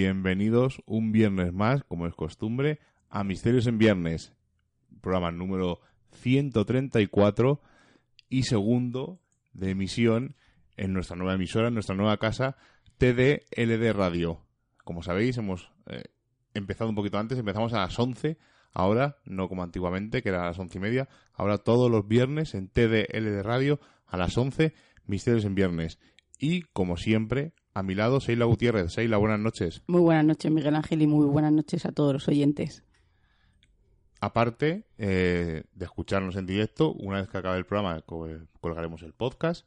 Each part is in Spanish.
Bienvenidos un viernes más, como es costumbre, a Misterios en Viernes, programa número 134 y segundo de emisión en nuestra nueva emisora, en nuestra nueva casa, TDLD Radio. Como sabéis, hemos eh, empezado un poquito antes, empezamos a las 11, ahora, no como antiguamente, que era a las once y media, ahora todos los viernes en TDLD Radio a las 11, Misterios en Viernes. Y, como siempre, a mi lado, Seila Gutiérrez. Seila, buenas noches. Muy buenas noches, Miguel Ángel, y muy buenas noches a todos los oyentes. Aparte eh, de escucharnos en directo, una vez que acabe el programa col- colgaremos el podcast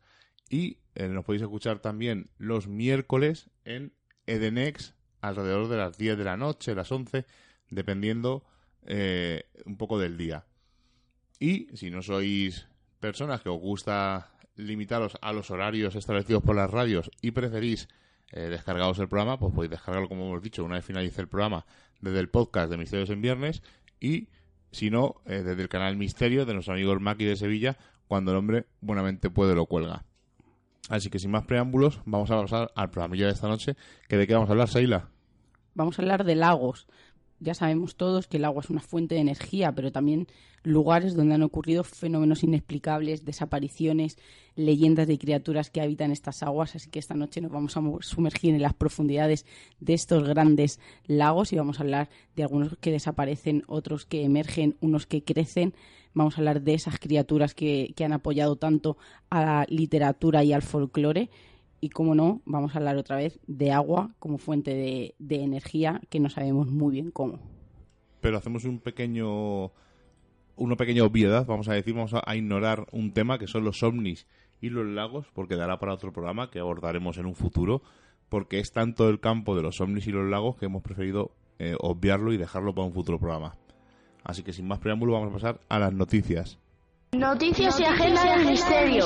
y eh, nos podéis escuchar también los miércoles en Edenex alrededor de las 10 de la noche, las 11, dependiendo eh, un poco del día. Y si no sois personas que os gusta limitaros a los horarios establecidos por las radios y preferís eh, descargaros el programa, pues podéis descargarlo, como hemos dicho, una vez finalice el programa desde el podcast de Misterios en Viernes y, si no, eh, desde el canal Misterio de nuestro amigo el Maki de Sevilla, cuando el hombre buenamente puede lo cuelga. Así que sin más preámbulos, vamos a pasar al programilla de esta noche, que de qué vamos a hablar, Seila. Vamos a hablar de lagos. Ya sabemos todos que el agua es una fuente de energía, pero también lugares donde han ocurrido fenómenos inexplicables, desapariciones, leyendas de criaturas que habitan estas aguas. Así que esta noche nos vamos a sumergir en las profundidades de estos grandes lagos y vamos a hablar de algunos que desaparecen, otros que emergen, unos que crecen. Vamos a hablar de esas criaturas que, que han apoyado tanto a la literatura y al folclore. Y como no, vamos a hablar otra vez de agua como fuente de, de energía que no sabemos muy bien cómo. Pero hacemos un pequeño una pequeña obviedad, vamos a decir, vamos a, a ignorar un tema que son los ovnis y los lagos, porque dará para otro programa que abordaremos en un futuro, porque es tanto el campo de los ovnis y los lagos que hemos preferido eh, obviarlo y dejarlo para un futuro programa. Así que sin más preámbulo vamos a pasar a las noticias. Noticias y agenda del misterio.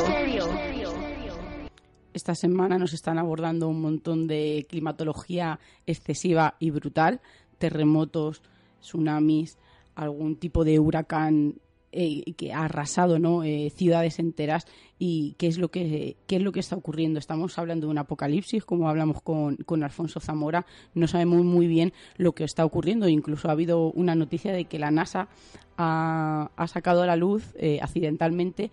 Esta semana nos están abordando un montón de climatología excesiva y brutal, terremotos, tsunamis, algún tipo de huracán eh, que ha arrasado ¿no? Eh, ciudades enteras y qué es lo que qué es lo que está ocurriendo. Estamos hablando de un apocalipsis como hablamos con, con Alfonso Zamora. No sabemos muy bien lo que está ocurriendo. Incluso ha habido una noticia de que la NASA ha, ha sacado a la luz eh, accidentalmente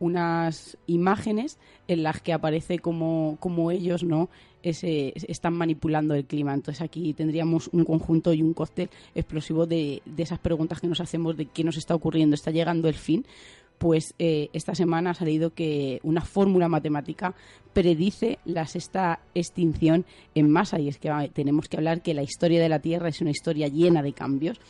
unas imágenes en las que aparece como, como ellos no ese, están manipulando el clima. Entonces aquí tendríamos un conjunto y un cóctel explosivo de, de esas preguntas que nos hacemos de qué nos está ocurriendo, está llegando el fin. Pues eh, esta semana ha salido que una fórmula matemática predice la sexta extinción en masa y es que tenemos que hablar que la historia de la Tierra es una historia llena de cambios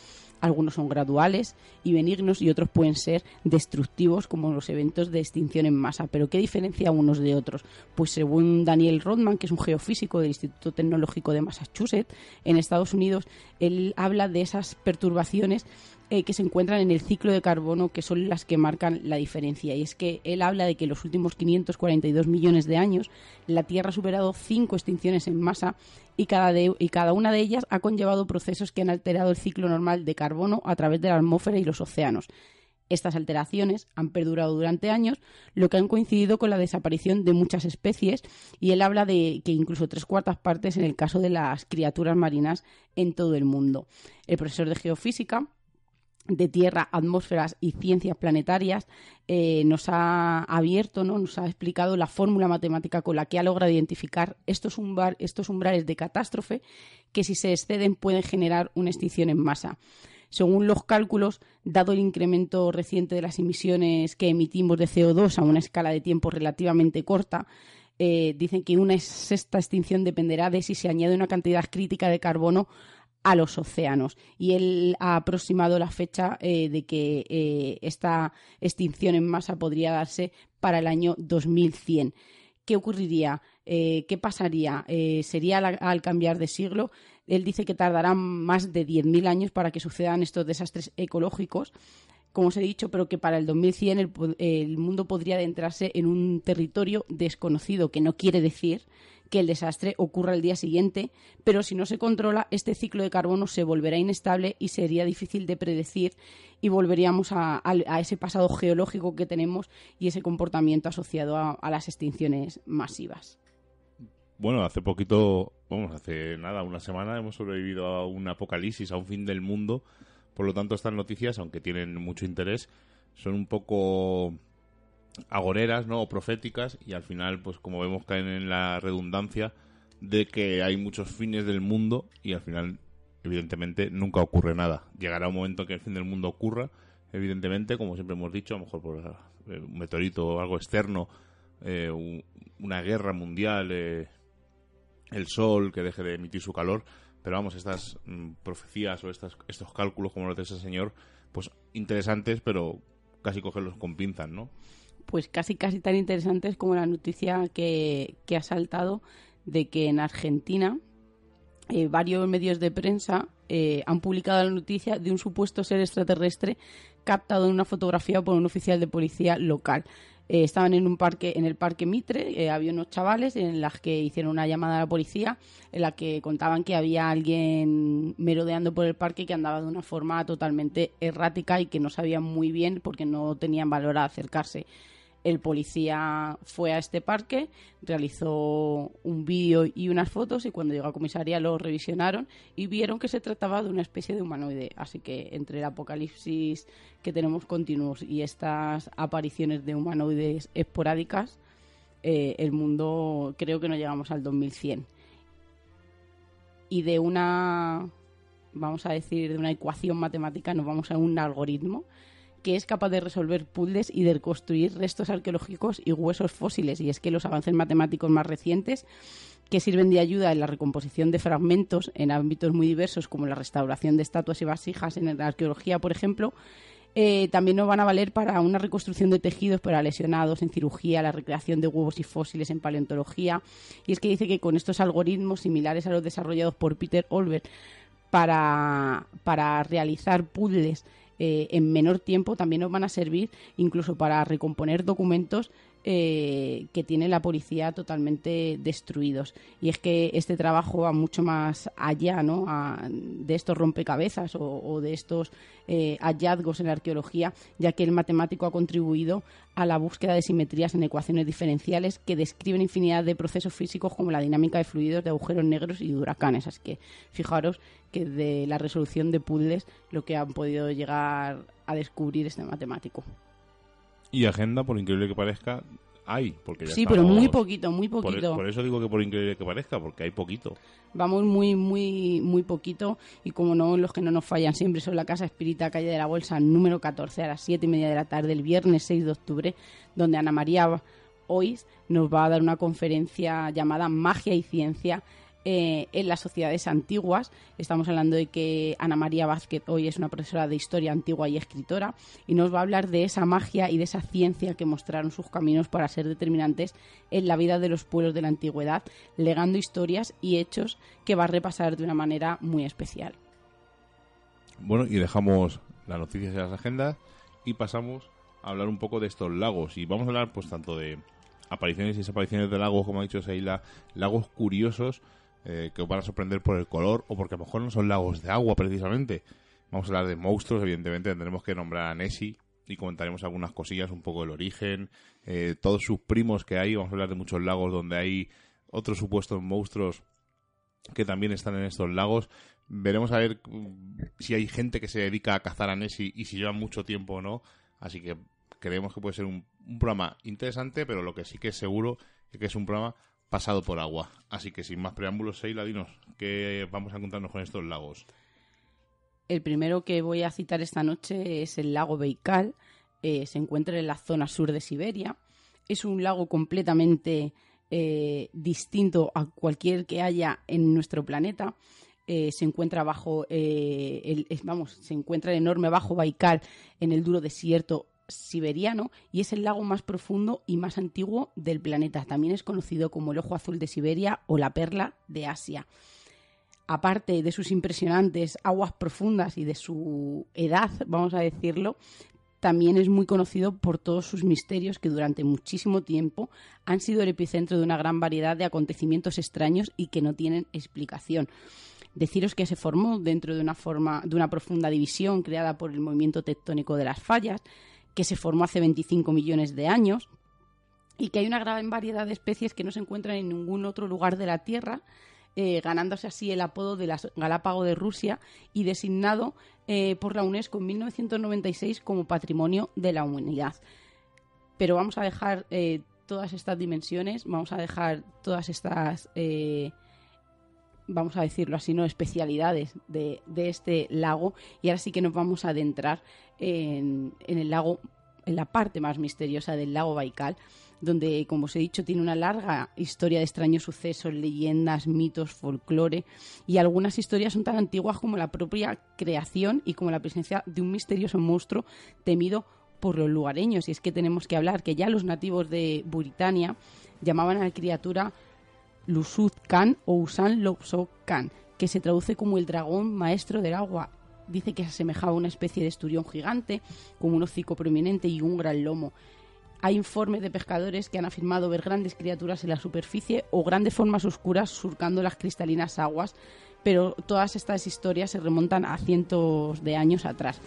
algunos son graduales y benignos y otros pueden ser destructivos como los eventos de extinción en masa. Pero ¿qué diferencia unos de otros? Pues según Daniel Rodman, que es un geofísico del Instituto Tecnológico de Massachusetts en Estados Unidos, él habla de esas perturbaciones eh, que se encuentran en el ciclo de carbono que son las que marcan la diferencia. Y es que él habla de que en los últimos 542 millones de años la Tierra ha superado cinco extinciones en masa y cada, y cada una de ellas ha conllevado procesos que han alterado el ciclo normal de carbono a través de la atmósfera y los océanos. Estas alteraciones han perdurado durante años, lo que han coincidido con la desaparición de muchas especies, y él habla de que incluso tres cuartas partes en el caso de las criaturas marinas en todo el mundo. El profesor de geofísica de Tierra, atmósferas y ciencias planetarias, eh, nos ha abierto, ¿no? nos ha explicado la fórmula matemática con la que ha logrado identificar estos, umbrales de catástrofe que si se exceden pueden generar una extinción en masa. Según los cálculos, dado el incremento reciente de las emisiones que emitimos de CO2 a una escala de tiempo relativamente corta, eh, dicen que una sexta extinción dependerá de si se añade una cantidad crítica de carbono a los océanos. Y él ha aproximado la fecha eh, de que eh, esta extinción en masa podría darse para el año 2100. ¿Qué ocurriría? Eh, ¿Qué pasaría? ¿Sería al, cambiar de siglo? Él dice que tardarán más de 10.000 años para que sucedan estos desastres ecológicos, como os he dicho, pero que para el 2100 el, el mundo podría adentrarse en un territorio desconocido, que no quiere decir que el desastre ocurra el día siguiente, pero si no se controla, este ciclo de carbono se volverá inestable y sería difícil de predecir y volveríamos a, ese pasado geológico que tenemos y ese comportamiento asociado a, las extinciones masivas. Bueno, hace poquito, vamos, hace nada, una semana hemos sobrevivido a un apocalipsis, a un fin del mundo. Por lo tanto, estas noticias, aunque tienen mucho interés, son un poco agoreras, ¿no? O proféticas y al final, pues como vemos, caen en la redundancia de que hay muchos fines del mundo y al final, evidentemente, nunca ocurre nada. Llegará un momento en que el fin del mundo ocurra, evidentemente, como siempre hemos dicho, a lo mejor por eh, un meteorito o algo externo, eh, una guerra mundial, eh, el sol que deje de emitir su calor, pero vamos, estas mm, profecías o estas, estos cálculos, como lo dice ese señor, pues interesantes, pero casi cogerlos con pinzas, ¿no? pues casi casi tan interesantes como la noticia que, ha saltado de que en Argentina eh, varios medios de prensa eh, han publicado la noticia de un supuesto ser extraterrestre captado en una fotografía por un oficial de policía local. Eh, estaban en un parque, en el parque Mitre, había unos chavales en las que hicieron una llamada a la policía, en la que contaban que había alguien merodeando por el parque que andaba de una forma totalmente errática y que no sabían muy bien porque no tenían valor a acercarse. El policía fue a este parque, realizó un vídeo y unas fotos y cuando llegó a comisaría lo revisionaron y vieron que se trataba de una especie de humanoide. Así que entre el apocalipsis que tenemos continuos y estas apariciones de humanoides esporádicas, eh, el mundo creo que no llegamos al 2100. Y de una, vamos a decir, de una ecuación matemática nos vamos a un algoritmo que es capaz de resolver puzzles y de reconstruir restos arqueológicos y huesos fósiles. Y es que los avances matemáticos más recientes que sirven de ayuda en la recomposición de fragmentos en ámbitos muy diversos como la restauración de estatuas y vasijas en la arqueología, por ejemplo, eh, también nos van a valer para una reconstrucción de tejidos para lesionados en cirugía, la recreación de huevos y fósiles en paleontología. Y es que dice que con estos algoritmos similares a los desarrollados por Peter Olbert para, para realizar puzzles eh, en menor tiempo también nos van a servir incluso para recomponer documentos eh, que tiene la policía totalmente destruidos. Y es que este trabajo va mucho más allá ¿no? de estos rompecabezas o, de estos eh, hallazgos en la arqueología, ya que el matemático ha contribuido a la búsqueda de simetrías en ecuaciones diferenciales que describen infinidad de procesos físicos como la dinámica de fluidos, de agujeros negros y de huracanes. Así que fijaros que de la resolución de puzzles lo que han podido llegar a descubrir este matemático. Y agenda, por increíble que parezca, hay. Porque sí, pero muy poquito, muy poquito. Por, eso digo que por increíble que parezca, porque hay poquito. Vamos muy, muy, muy poquito. Y como no, los que no nos fallan siempre son la Casa Espírita, calle de la Bolsa, número 14, a las 7 y media de la tarde, el viernes 6 de octubre, donde Ana María hoy nos va a dar una conferencia llamada Magia y Ciencia eh, en las sociedades antiguas. Estamos hablando de que Ana María Vázquez hoy es una profesora de historia antigua y escritora y nos va a hablar de esa magia y de esa ciencia que mostraron sus caminos para ser determinantes en la vida de los pueblos de la antigüedad, legando historias y hechos que va a repasar de una manera muy especial. Bueno, y dejamos las noticias y las agendas y pasamos a hablar un poco de estos lagos. Y vamos a hablar pues tanto de apariciones y desapariciones de lagos, como ha dicho Seila, lagos curiosos eh, que os van a sorprender por el color o porque a lo mejor no son lagos de agua precisamente. Vamos a hablar de monstruos, evidentemente tendremos que nombrar a Nessie y comentaremos algunas cosillas, un poco del origen, eh, todos sus primos que hay. Vamos a hablar de muchos lagos donde hay otros supuestos monstruos que también están en estos lagos. Veremos a ver mm, si hay gente que se dedica a cazar a Nessie y si lleva mucho tiempo o no. Así que creemos que puede ser un programa interesante, pero lo que sí que es seguro es que es un programa pasado por agua. Así que sin más preámbulos, Seila, dinos, ¿qué vamos a encontrarnos con estos lagos? El primero que voy a citar esta noche es el lago Baikal. Eh, se encuentra en la zona sur de Siberia. Es un lago completamente eh, distinto a cualquier que haya en nuestro planeta. Eh, se encuentra bajo el, vamos, se encuentra el enorme bajo Baikal en el duro desierto siberiano y es el lago más profundo y más antiguo del planeta. También es conocido como el ojo azul de Siberia o la perla de Asia. Aparte de sus impresionantes aguas profundas y de su edad, vamos a decirlo, también es muy conocido por todos sus misterios que durante muchísimo tiempo han sido el epicentro de una gran variedad de acontecimientos extraños y que no tienen explicación. Deciros que se formó dentro de una forma de una profunda división creada por el movimiento tectónico de las fallas, que se formó hace 25 millones de años y que hay una gran variedad de especies que no se encuentran en ningún otro lugar de la Tierra, eh, ganándose así el apodo de las Galápagos de Rusia y designado eh, por la UNESCO en 1996 como Patrimonio de la Humanidad. Pero vamos a dejar eh, todas estas dimensiones, vamos a dejar todas estas vamos a decirlo así, no especialidades de, este lago. Y ahora sí que nos vamos a adentrar en, el lago, en la parte más misteriosa del lago Baikal, donde, como os he dicho, tiene una larga historia de extraños sucesos, leyendas, mitos, folclore, y algunas historias son tan antiguas como la propia creación y como la presencia de un misterioso monstruo temido por los lugareños. Y es que tenemos que hablar que ya los nativos de Buritania llamaban a la criatura Lusud Khan o Usan Lopso Khan, que se traduce como el dragón maestro del agua. Dice que se asemejaba a una especie de esturión gigante, con un hocico prominente y un gran lomo. Hay informes de pescadores que han afirmado ver grandes criaturas en la superficie o grandes formas oscuras surcando las cristalinas aguas, pero todas estas historias se remontan a cientos de años atrás.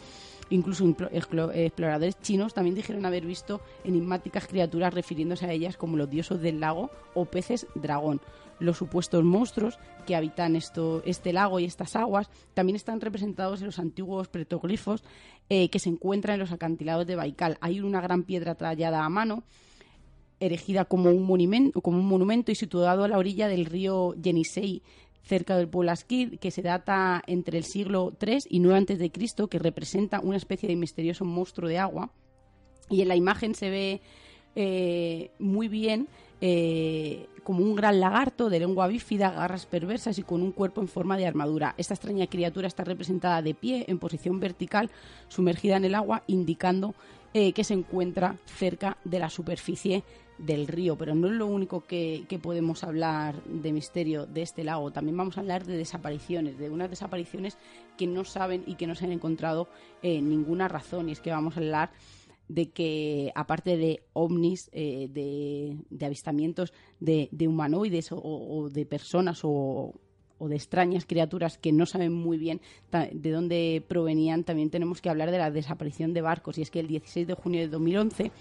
Incluso exploradores chinos también dijeron haber visto enigmáticas criaturas refiriéndose a ellas como los dioses del lago o peces dragón. Los supuestos monstruos que habitan esto, este lago y estas aguas también están representados en los antiguos petroglifos eh, que se encuentran en los acantilados de Baikal. Hay una gran piedra tallada a mano erigida como un, monumento, como un monumento y situado a la orilla del río Yenisei, cerca del pueblo que se data entre el siglo III y 9 antes de Cristo, que representa una especie de misterioso monstruo de agua. Y en la imagen se ve eh, muy bien eh, como un gran lagarto de lengua bífida, garras perversas y con un cuerpo en forma de armadura. Esta extraña criatura está representada de pie, en posición vertical, sumergida en el agua, indicando eh, que se encuentra cerca de la superficie del río, pero no es lo único que, podemos hablar de misterio de este lago. También vamos a hablar de desapariciones, de unas desapariciones que no saben y que no se han encontrado eh, ninguna razón. Y es que vamos a hablar de que, aparte de ovnis, eh, de, avistamientos de, humanoides o, de personas o, o de extrañas criaturas que no saben muy bien de dónde provenían, también tenemos que hablar de la desaparición de barcos. Y es que el 16 de junio de 2011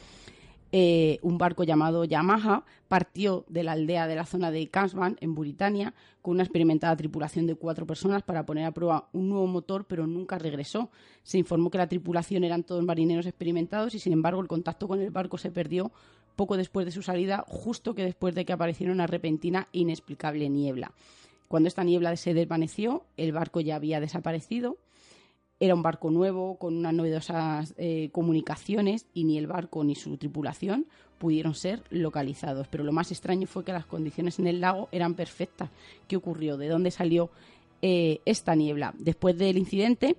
eh, un barco llamado Yamaha partió de la aldea de la zona de Kansban, en Buritania, con una experimentada tripulación de cuatro personas para poner a prueba un nuevo motor, pero nunca regresó. Se informó que la tripulación eran todos marineros experimentados y, sin embargo, el contacto con el barco se perdió poco después de su salida, justo que después de que apareciera una repentina e inexplicable niebla. Cuando esta niebla se desvaneció, el barco ya había desaparecido era un barco nuevo, con unas novedosas eh, comunicaciones, y ni el barco ni su tripulación pudieron ser localizados. Pero lo más extraño fue que las condiciones en el lago eran perfectas. ¿Qué ocurrió? ¿De dónde salió eh, esta niebla? Después del incidente,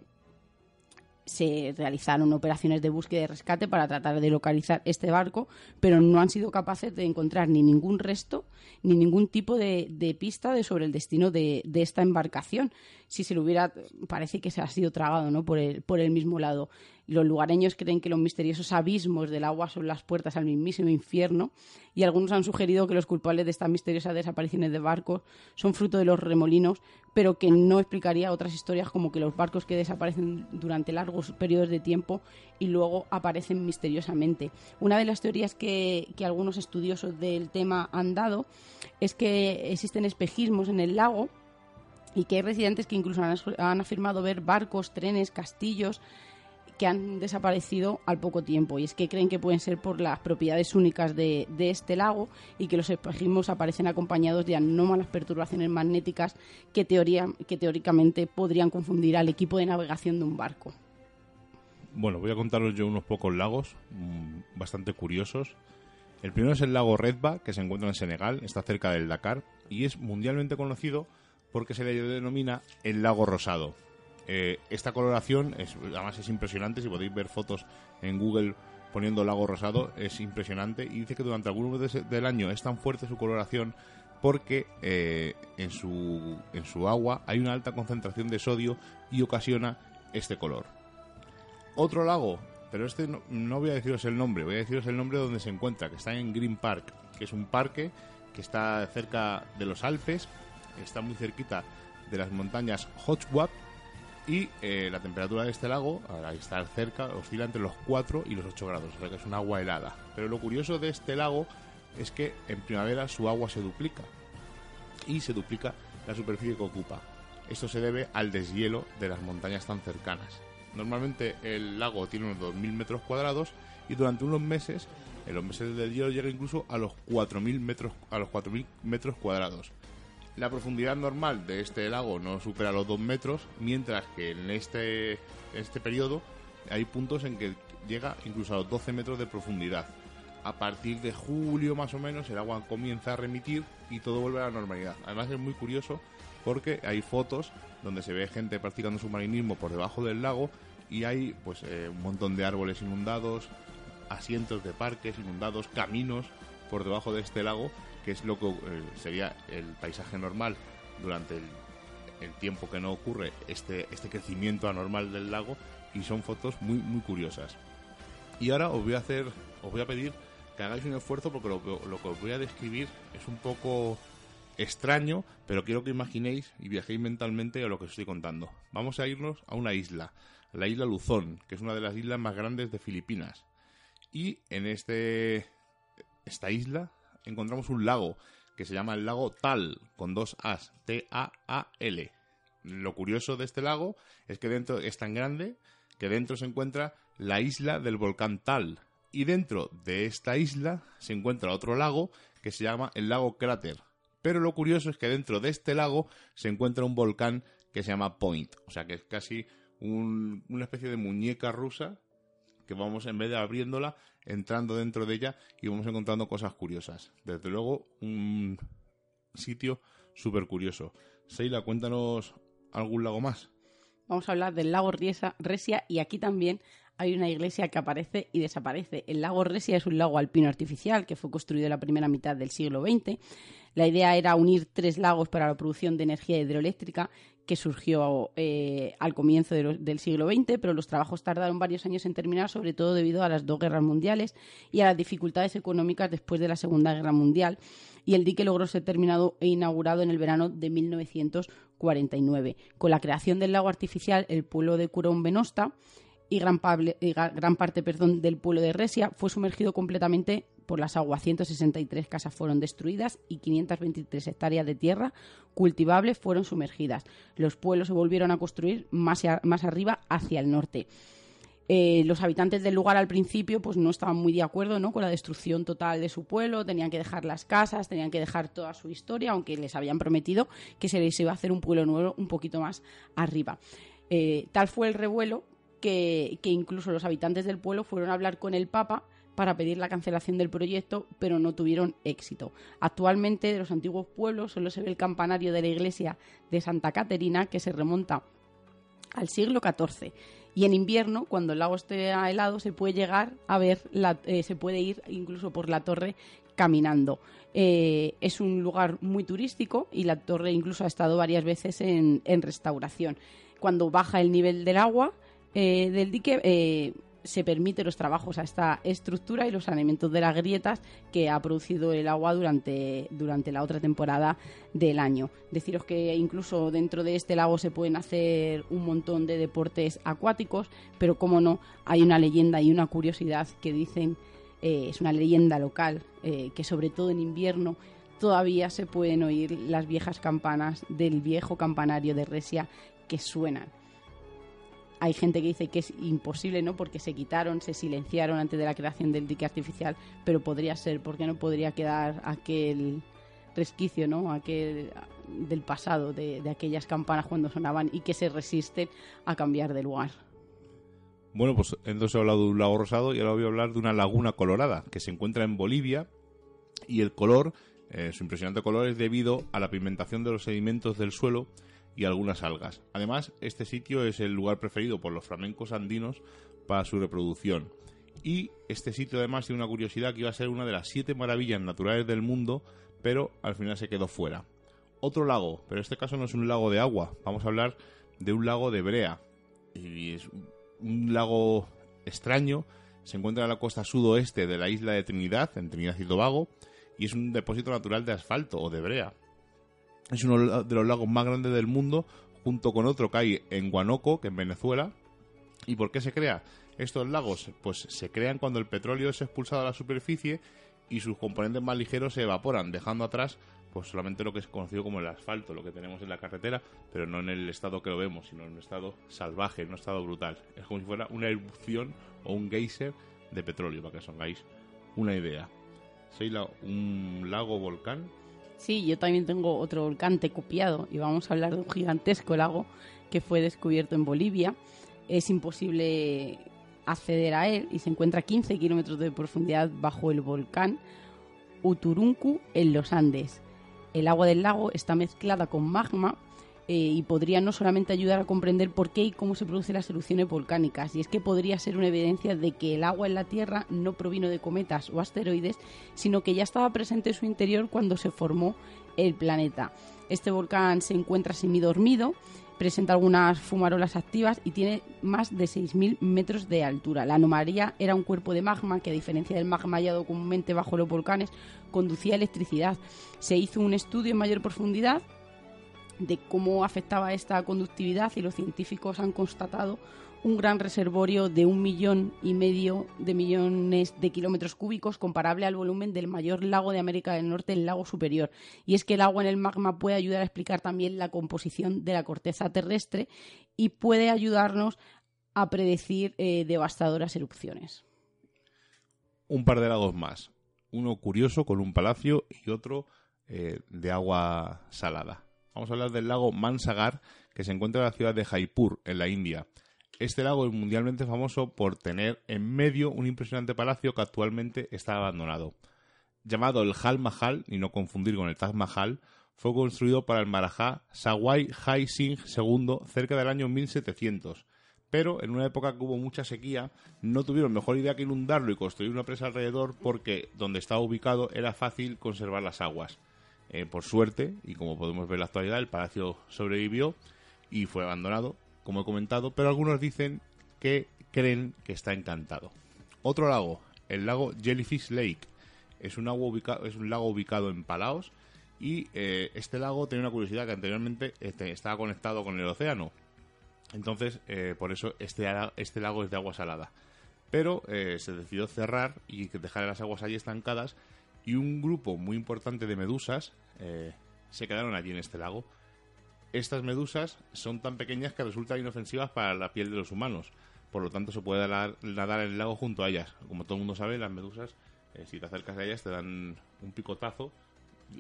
se realizaron operaciones de búsqueda y rescate para tratar de localizar este barco, pero no han sido capaces de encontrar ni ningún resto ni ningún tipo de, pista de sobre el destino de, esta embarcación. Si se lo hubiera, parece que se ha sido tragado ¿no? por, el, por el mismo lado. Los lugareños creen que los misteriosos abismos del agua son las puertas al mismísimo infierno y algunos han sugerido que los culpables de estas misteriosas desapariciones de barcos son fruto de los remolinos, pero que no explicaría otras historias como que los barcos que desaparecen durante largos periodos de tiempo y luego aparecen misteriosamente. Una de las teorías que, que algunos estudiosos del tema han dado es que existen espejismos en el lago y que hay residentes que incluso han, han afirmado ver barcos, trenes, castillos que han desaparecido al poco tiempo y es que creen que pueden ser por las propiedades únicas de, de este lago y que los espejismos aparecen acompañados de anómalas perturbaciones magnéticas que, teoría, que teóricamente podrían confundir al equipo de navegación de un barco. Bueno, voy a contaros yo unos pocos lagos mmm, bastante curiosos. El primero es el lago Redba, que se encuentra en Senegal, está cerca del Dakar y es mundialmente conocido porque se le denomina el lago rosado. Eh, esta coloración es, además es impresionante, si podéis ver fotos en Google poniendo lago rosado, es impresionante y dice que durante algunos meses del año es tan fuerte su coloración porque eh, en, su, en su agua hay una alta concentración de sodio y ocasiona este color. Otro lago, pero este no, voy a deciros el nombre, voy a deciros el nombre donde se encuentra, que está en Green Park, que es un parque que está cerca de los Alpes, está muy cerquita de las montañas Hochwap y eh, la temperatura de este lago, al estar cerca, oscila entre los 4 y los 8 grados, o sea que es un agua helada. Pero lo curioso de este lago es que en primavera su agua se duplica y se duplica la superficie que ocupa. Esto se debe al deshielo de las montañas tan cercanas. Normalmente el lago tiene unos 2.000 metros cuadrados y durante unos meses, en los meses del hielo llega incluso a los 4.000 metros, a los 4.000 metros cuadrados. La profundidad normal de este lago no supera los 2 metros, mientras que en este, este periodo hay puntos en que llega incluso a los 12 metros de profundidad. A partir de julio más o menos el agua comienza a remitir y todo vuelve a la normalidad. Además es muy curioso porque hay fotos donde se ve gente practicando submarinismo por debajo del lago y hay pues eh, un montón de árboles inundados, asientos de parques inundados, caminos por debajo de este lago que es lo que eh, sería el paisaje normal durante el, tiempo que no ocurre este, este crecimiento anormal del lago y son fotos muy muy curiosas. Y ahora os voy a hacer, os voy a pedir que hagáis un esfuerzo porque lo, lo que os voy a describir es un poco extraño, pero quiero que imaginéis y viajéis mentalmente a lo que os estoy contando. Vamos a irnos a una isla, la isla Luzón, que es una de las islas más grandes de Filipinas. Y en este esta isla encontramos un lago que se llama el lago Tal, con dos As, T-A-A-L. Lo curioso de este lago es que dentro es tan grande que dentro se encuentra la isla del volcán Tal. Y dentro de esta isla se encuentra otro lago que se llama el lago Cráter. Pero lo curioso es que dentro de este lago se encuentra un volcán que se llama Point. O sea que es casi un, una especie de muñeca rusa que vamos en vez de abriéndola, entrando dentro de ella y vamos encontrando cosas curiosas. Desde luego, un sitio súper curioso. Seila, cuéntanos algún lago más. Vamos a hablar del lago Riesa, Resia y aquí también hay una iglesia que aparece y desaparece. El lago Resia es un lago alpino artificial que fue construido en la primera mitad del siglo XX. La idea era unir tres lagos para la producción de energía hidroeléctrica que surgió eh, al comienzo del siglo XX, pero los trabajos tardaron varios años en terminar, sobre todo debido a las dos guerras mundiales y a las dificultades económicas después de la Segunda Guerra Mundial. Y el dique logró ser terminado e inaugurado en el verano de 1949. Con la creación del lago artificial, el pueblo de Curón Benosta y gran, parte perdón, del pueblo de Resia fue sumergido completamente por las aguas. 163 casas fueron destruidas y 523 hectáreas de tierra cultivable fueron sumergidas. Los pueblos se volvieron a construir más, más arriba hacia el norte. Eh, los habitantes del lugar al principio pues no estaban muy de acuerdo ¿no? con la destrucción total de su pueblo, tenían que dejar las casas, tenían que dejar toda su historia, aunque les habían prometido que se les iba a hacer un pueblo nuevo un poquito más arriba. Eh, tal fue el revuelo que, incluso los habitantes del pueblo fueron a hablar con el Papa para pedir la cancelación del proyecto, pero no tuvieron éxito. Actualmente de los antiguos pueblos solo se ve el campanario de la iglesia de Santa Caterina, que se remonta al siglo XIV. Y en invierno, cuando el lago esté helado, se puede llegar a ver, la, eh, se puede ir incluso por la torre caminando. Eh, es un lugar muy turístico y la torre incluso ha estado varias veces en, restauración. Cuando baja el nivel del agua eh, del dique, eh, se permite los trabajos a esta estructura y los saneamientos de las grietas que ha producido el agua durante, durante la otra temporada del año. Deciros que incluso dentro de este lago se pueden hacer un montón de deportes acuáticos, pero como no, hay una leyenda y una curiosidad que dicen, eh, es una leyenda local, que sobre todo en invierno todavía se pueden oír las viejas campanas del viejo campanario de Resia que suenan hay gente que dice que es imposible, ¿no? Porque se quitaron, se silenciaron antes de la creación del dique artificial, pero podría ser, porque no podría quedar aquel resquicio, ¿no? Aquel del pasado, de, aquellas campanas cuando sonaban y que se resisten a cambiar de lugar. Bueno, pues entonces he hablado de un lago rosado y ahora voy a hablar de una laguna colorada que se encuentra en Bolivia y el color, eh, su impresionante color es debido a la pigmentación de los sedimentos del suelo y algunas algas. Además, este sitio es el lugar preferido por los flamencos andinos para su reproducción. Y este sitio además tiene una curiosidad que iba a ser una de las siete maravillas naturales del mundo, pero al final se quedó fuera. Otro lago, pero en este caso no es un lago de agua, vamos a hablar de un lago de brea. Y es un lago extraño, se encuentra en la costa sudoeste de la isla de Trinidad, en Trinidad y Tobago, y es un depósito natural de asfalto o de brea. Es uno de los lagos más grandes del mundo, junto con otro que hay en Guanoco, que en Venezuela. ¿Y por qué se crea? Estos lagos pues se crean cuando el petróleo es expulsado a la superficie y sus componentes más ligeros se evaporan, dejando atrás pues solamente lo que es conocido como el asfalto, lo que tenemos en la carretera, pero no en el estado que lo vemos, sino en un estado salvaje, en un estado brutal. Es como si fuera una erupción o un geyser de petróleo, para que os hagáis una idea. Soy un lago volcán Sí, yo también tengo otro volcán copiado y vamos a hablar de un gigantesco lago que fue descubierto en Bolivia. Es imposible acceder a él y se encuentra a 15 kilómetros de profundidad bajo el volcán Uturuncu en los Andes. El agua del lago está mezclada con magma eh, y podría no solamente ayudar a comprender por qué y cómo se producen las erupciones volcánicas, y es que podría ser una evidencia de que el agua en la Tierra no provino de cometas o asteroides, sino que ya estaba presente en su interior cuando se formó el planeta. Este volcán se encuentra semidormido, presenta algunas fumarolas activas y tiene más de 6.000 metros de altura. La anomalía era un cuerpo de magma que, a diferencia del magma hallado comúnmente bajo los volcanes, conducía electricidad. Se hizo un estudio en mayor profundidad de cómo afectaba esta conductividad y los científicos han constatado un gran reservorio de un millón y medio de millones de kilómetros cúbicos comparable al volumen del mayor lago de América del Norte, el lago superior. Y es que el agua en el magma puede ayudar a explicar también la composición de la corteza terrestre y puede ayudarnos a predecir eh, devastadoras erupciones. Un par de lagos más. Uno curioso con un palacio y otro eh, de agua salada. Vamos a hablar del lago Mansagar, que se encuentra en la ciudad de Jaipur, en la India. Este lago es mundialmente famoso por tener en medio un impresionante palacio que actualmente está abandonado. Llamado el Hal Mahal, y no confundir con el Taj Mahal, fue construido para el Maharaja Sawai Jai Singh II cerca del año 1700. Pero en una época que hubo mucha sequía, no tuvieron mejor idea que inundarlo y construir una presa alrededor porque donde estaba ubicado era fácil conservar las aguas. Eh, por suerte, y como podemos ver en la actualidad, el palacio sobrevivió y fue abandonado, como he comentado, pero algunos dicen que creen que está encantado. Otro lago, el lago Jellyfish Lake, es un, es un lago ubicado en Palaos y eh, este lago tiene una curiosidad que anteriormente este, estaba conectado con el océano. Entonces, eh, por eso este, este lago es de agua salada. Pero se decidió cerrar y dejar las aguas allí estancadas y un grupo muy importante de medusas eh, se quedaron allí en este lago. Estas medusas son tan pequeñas que resultan inofensivas para la piel de los humanos, por lo tanto se puede nadar, en el lago junto a ellas. Como todo el mundo sabe, las medusas, eh, si te acercas a ellas, te dan un picotazo,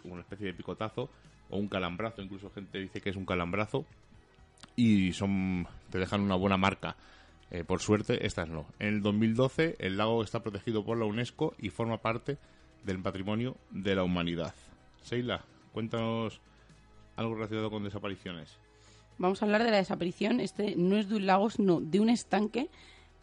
una especie de picotazo, o un calambrazo, incluso gente dice que es un calambrazo, y son te dejan una buena marca. Eh, por suerte, estas no. En el 2012, el lago está protegido por la UNESCO y forma parte del patrimonio de la humanidad. Seila, cuéntanos algo relacionado con desapariciones. Vamos a hablar de la desaparición. Este no es de un lago, sino de un estanque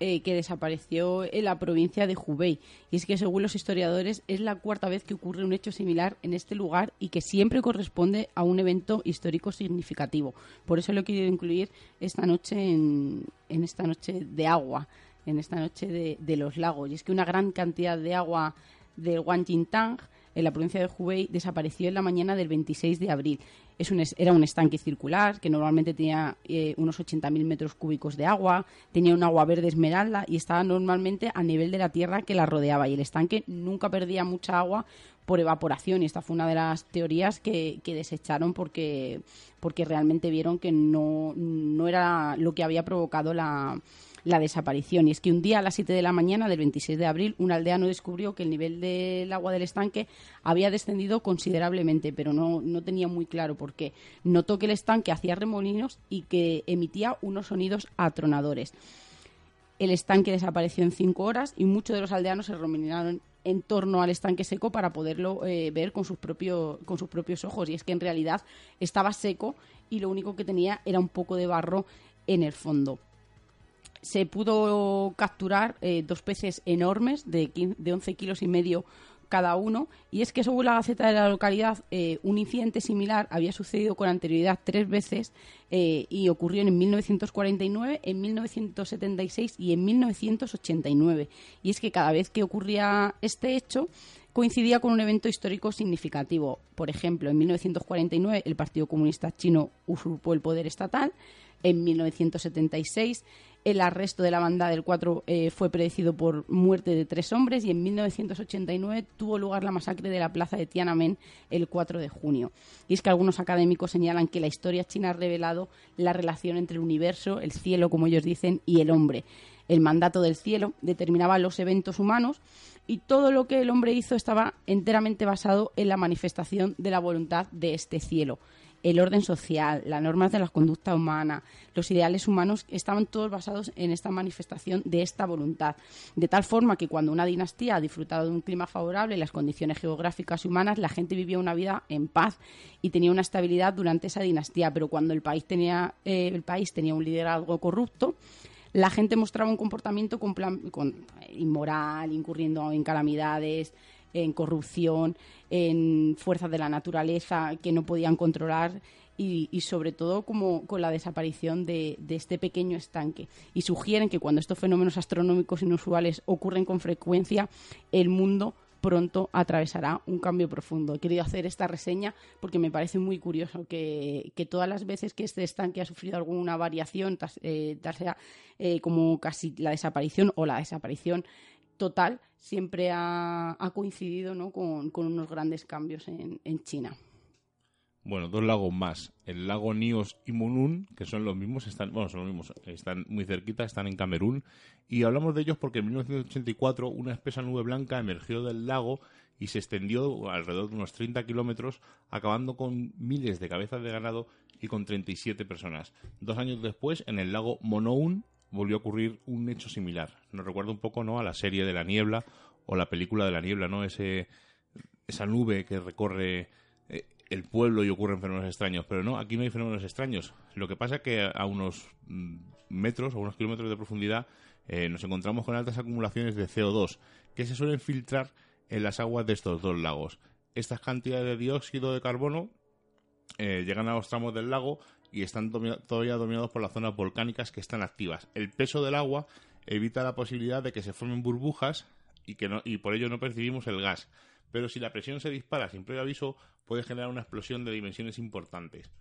eh, que desapareció en la provincia de Hubei. Y es que, según los historiadores, es la cuarta vez que ocurre un hecho similar en este lugar y que siempre corresponde a un evento histórico significativo. Por eso lo he querido incluir esta noche en, esta noche de agua, en esta noche de, los lagos. Y es que una gran cantidad de agua del Wanjintang en la provincia de Hubei desapareció en la mañana del 26 de abril. Es un, era un estanque circular que normalmente tenía eh, unos 80.000 metros cúbicos de agua, tenía un agua verde esmeralda y estaba normalmente a nivel de la tierra que la rodeaba. Y el estanque nunca perdía mucha agua por evaporación y esta fue una de las teorías que, que desecharon porque, porque realmente vieron que no, no era lo que había provocado la, la desaparición. Y es que un día a las 7 de la mañana del 26 de abril, un aldeano descubrió que el nivel del agua del estanque había descendido considerablemente, pero no, no tenía muy claro por qué. Notó que el estanque hacía remolinos y que emitía unos sonidos atronadores. El estanque desapareció en cinco horas y muchos de los aldeanos se remuneraron en torno al estanque seco para poderlo eh, ver con sus, propios, con sus propios ojos. Y es que en realidad estaba seco y lo único que tenía era un poco de barro en el fondo se pudo capturar eh, dos peces enormes de, de 11 kilos y medio cada uno. Y es que, según la Gaceta de la localidad, eh, un incidente similar había sucedido con anterioridad tres veces eh, y ocurrió en 1949, en 1976 y en 1989. Y es que cada vez que ocurría este hecho, coincidía con un evento histórico significativo. Por ejemplo, en 1949 el Partido Comunista Chino usurpó el poder estatal. En 1976 el arresto de la banda del 4 eh, fue predecido por muerte de tres hombres y en 1989 tuvo lugar la masacre de la plaza de Tiananmen el 4 de junio. Y es que algunos académicos señalan que la historia china ha revelado la relación entre el universo, el cielo, como ellos dicen, y el hombre. El mandato del cielo determinaba los eventos humanos y todo lo que el hombre hizo estaba enteramente basado en la manifestación de la voluntad de este cielo el orden social, las normas de la conducta humana, los ideales humanos, estaban todos basados en esta manifestación de esta voluntad. De tal forma que cuando una dinastía ha disfrutado de un clima favorable y las condiciones geográficas humanas, la gente vivía una vida en paz y tenía una estabilidad durante esa dinastía. Pero cuando el país tenía, eh, el país tenía un liderazgo corrupto, la gente mostraba un comportamiento inmoral, incurriendo en calamidades, en corrupción, en fuerzas de la naturaleza que no podían controlar y, sobre todo como con la desaparición de, este pequeño estanque. Y sugieren que cuando estos fenómenos astronómicos inusuales ocurren con frecuencia, el mundo pronto atravesará un cambio profundo. He querido hacer esta reseña porque me parece muy curioso que, todas las veces que este estanque ha sufrido alguna variación, eh, sea eh, como casi la desaparición o la desaparición total siempre ha, coincidido ¿no? con, unos grandes cambios en, China. Bueno, dos lagos más. El lago Nios y Munun, que son los mismos, están, bueno, son los mismos, están muy cerquita, están en Camerún. Y hablamos de ellos porque en 1984 una espesa nube blanca emergió del lago y se extendió alrededor de unos 30 kilómetros, acabando con miles de cabezas de ganado y con 37 personas. Dos años después, en el lago Monoun, volvió a ocurrir un hecho similar. Nos recuerda un poco ¿no? a la serie de la niebla o la película de la niebla, ¿no? Ese, esa nube que recorre el pueblo y ocurren fenómenos extraños. Pero no, aquí no hay fenómenos extraños. Lo que pasa es que a unos mm, metros, a unos kilómetros de profundidad, eh, nos encontramos con altas acumulaciones de CO2 que se suelen filtrar en las aguas de estos dos lagos. Estas cantidades de dióxido de carbono eh, llegan a los tramos del lago y están todavía dominados por las zonas volcánicas que están activas. El peso del agua evita la posibilidad de que se formen burbujas y, que no, y por ello no percibimos el gas. Pero si la presión se dispara sin previo aviso, puede generar una explosión de dimensiones importantes.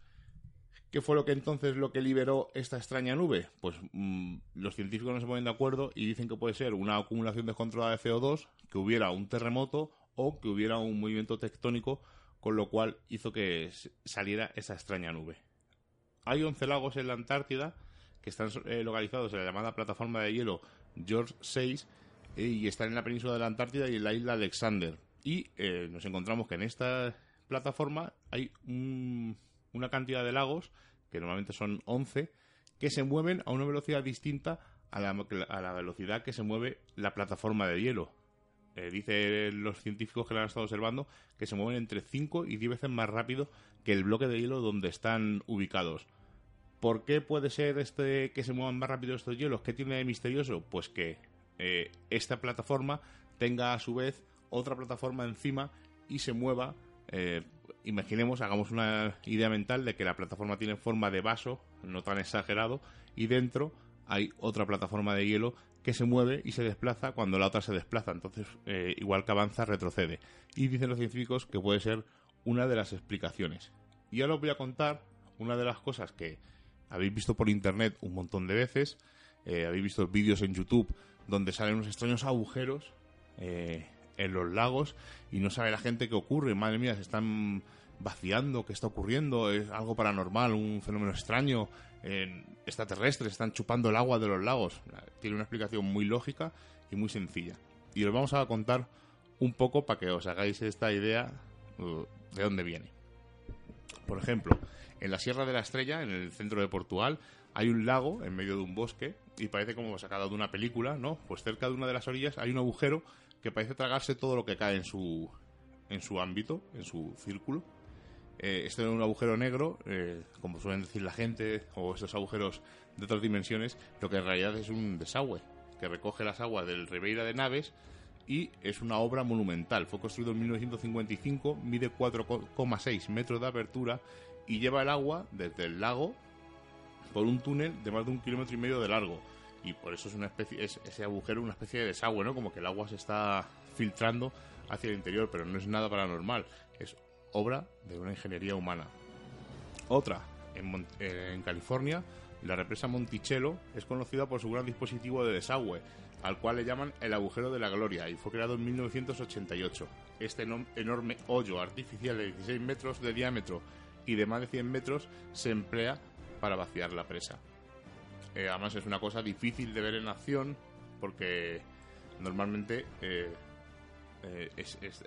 ¿Qué fue lo que entonces lo que liberó esta extraña nube? Pues mm, los científicos no se ponen de acuerdo y dicen que puede ser una acumulación descontrolada de CO2, que hubiera un terremoto o que hubiera un movimiento tectónico, con lo cual hizo que saliera esa extraña nube. Hay 11 lagos en la Antártida que están eh, localizados en la llamada plataforma de hielo George VI eh, y están en la península de la Antártida y en la isla Alexander. Y eh, nos encontramos que en esta plataforma hay una cantidad de lagos, que normalmente son 11, que se mueven a una velocidad distinta a la, a la velocidad que se mueve la plataforma de hielo. dicen los científicos que la han estado observando que se mueven entre 5 y 10 veces más rápido que el bloque de hielo donde están ubicados. ¿Por qué puede ser este que se muevan más rápido estos hielos? ¿Qué tiene de misterioso? Pues que eh, esta plataforma tenga a su vez otra plataforma encima y se mueva. Eh, imaginemos, hagamos una idea mental de que la plataforma tiene forma de vaso, no tan exagerado, y dentro hay otra plataforma de hielo que se mueve y se desplaza cuando la otra se desplaza. Entonces, eh, igual que avanza, retrocede. Y dicen los científicos que puede ser una de las explicaciones. Y ahora os voy a contar una de las cosas que habéis visto por internet un montón de veces. Eh, habéis visto vídeos en YouTube donde salen unos extraños agujeros eh, en los lagos y no sabe la gente qué ocurre. Madre mía, se están vaciando, qué está ocurriendo, es algo paranormal, un fenómeno extraño, extraterrestres están chupando el agua de los lagos. Tiene una explicación muy lógica y muy sencilla. Y os vamos a contar un poco para que os hagáis esta idea uh, de dónde viene. Por ejemplo, en la Sierra de la Estrella, en el centro de Portugal, hay un lago en medio de un bosque y parece como sacado de una película, ¿no? Pues cerca de una de las orillas hay un agujero que parece tragarse todo lo que cae en su en su ámbito, en su círculo eh, este es un agujero negro, eh, como suelen decir la gente, o estos agujeros de otras dimensiones, lo que en realidad es un desagüe que recoge las aguas del Ribeira de Naves y es una obra monumental. Fue construido en 1955, mide 4,6 metros de apertura y lleva el agua desde el lago por un túnel de más de un kilómetro y medio de largo. Y por eso es una especie, es ese agujero una especie de desagüe, ¿no? Como que el agua se está filtrando hacia el interior, pero no es nada paranormal. Es obra de una ingeniería humana. Otra, en, California, la represa Monticello es conocida por su gran dispositivo de desagüe, al cual le llaman el agujero de la gloria, y fue creado en 1988. Este enorme hoyo artificial de 16 metros de diámetro y de más de 100 metros se emplea para vaciar la presa. Eh, además es una cosa difícil de ver en acción porque normalmente eh, eh,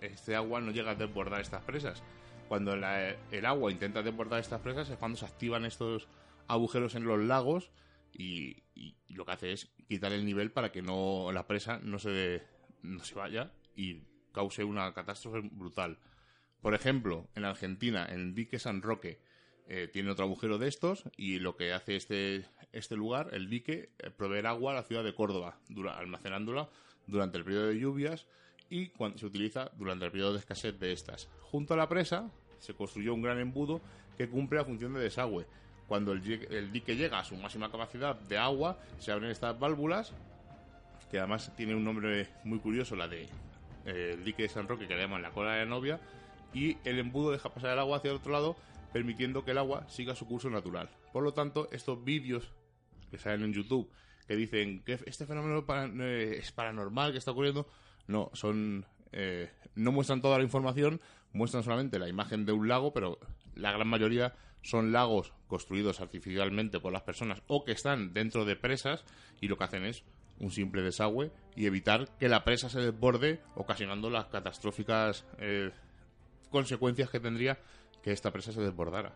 este agua no llega a desbordar estas presas. Cuando el agua intenta desbordar estas presas es cuando se activan estos agujeros en los lagos y, lo que hace es quitar el nivel para que no la presa no se, no se vaya y cause una catástrofe brutal. Por ejemplo, en Argentina, en el dique San Roque, eh, tiene otro agujero de estos y lo que hace este, este lugar, el dique, eh, proveer agua a la ciudad de Córdoba, almacenándola durante el periodo de lluvias y cuando se utiliza durante el periodo de escasez de estas. Junto a la presa se construyó un gran embudo que cumple la función de desagüe. Cuando el, dique llega a su máxima capacidad de agua, se abren estas válvulas, que además tiene un nombre muy curioso, la de eh, el dique de San Roque, que le llaman la cola de la novia, y el embudo deja pasar el agua hacia el otro lado, permitiendo que el agua siga su curso natural. Por lo tanto, estos vídeos que salen en YouTube, que dicen que este fenómeno eh, es paranormal que está ocurriendo, no, son. Eh, no muestran toda la información, muestran solamente la imagen de un lago, pero la gran mayoría son lagos construidos artificialmente por las personas o que están dentro de presas y lo que hacen es un simple desagüe y evitar que la presa se desborde, ocasionando las catastróficas eh, consecuencias que tendría que esta presa se desbordara.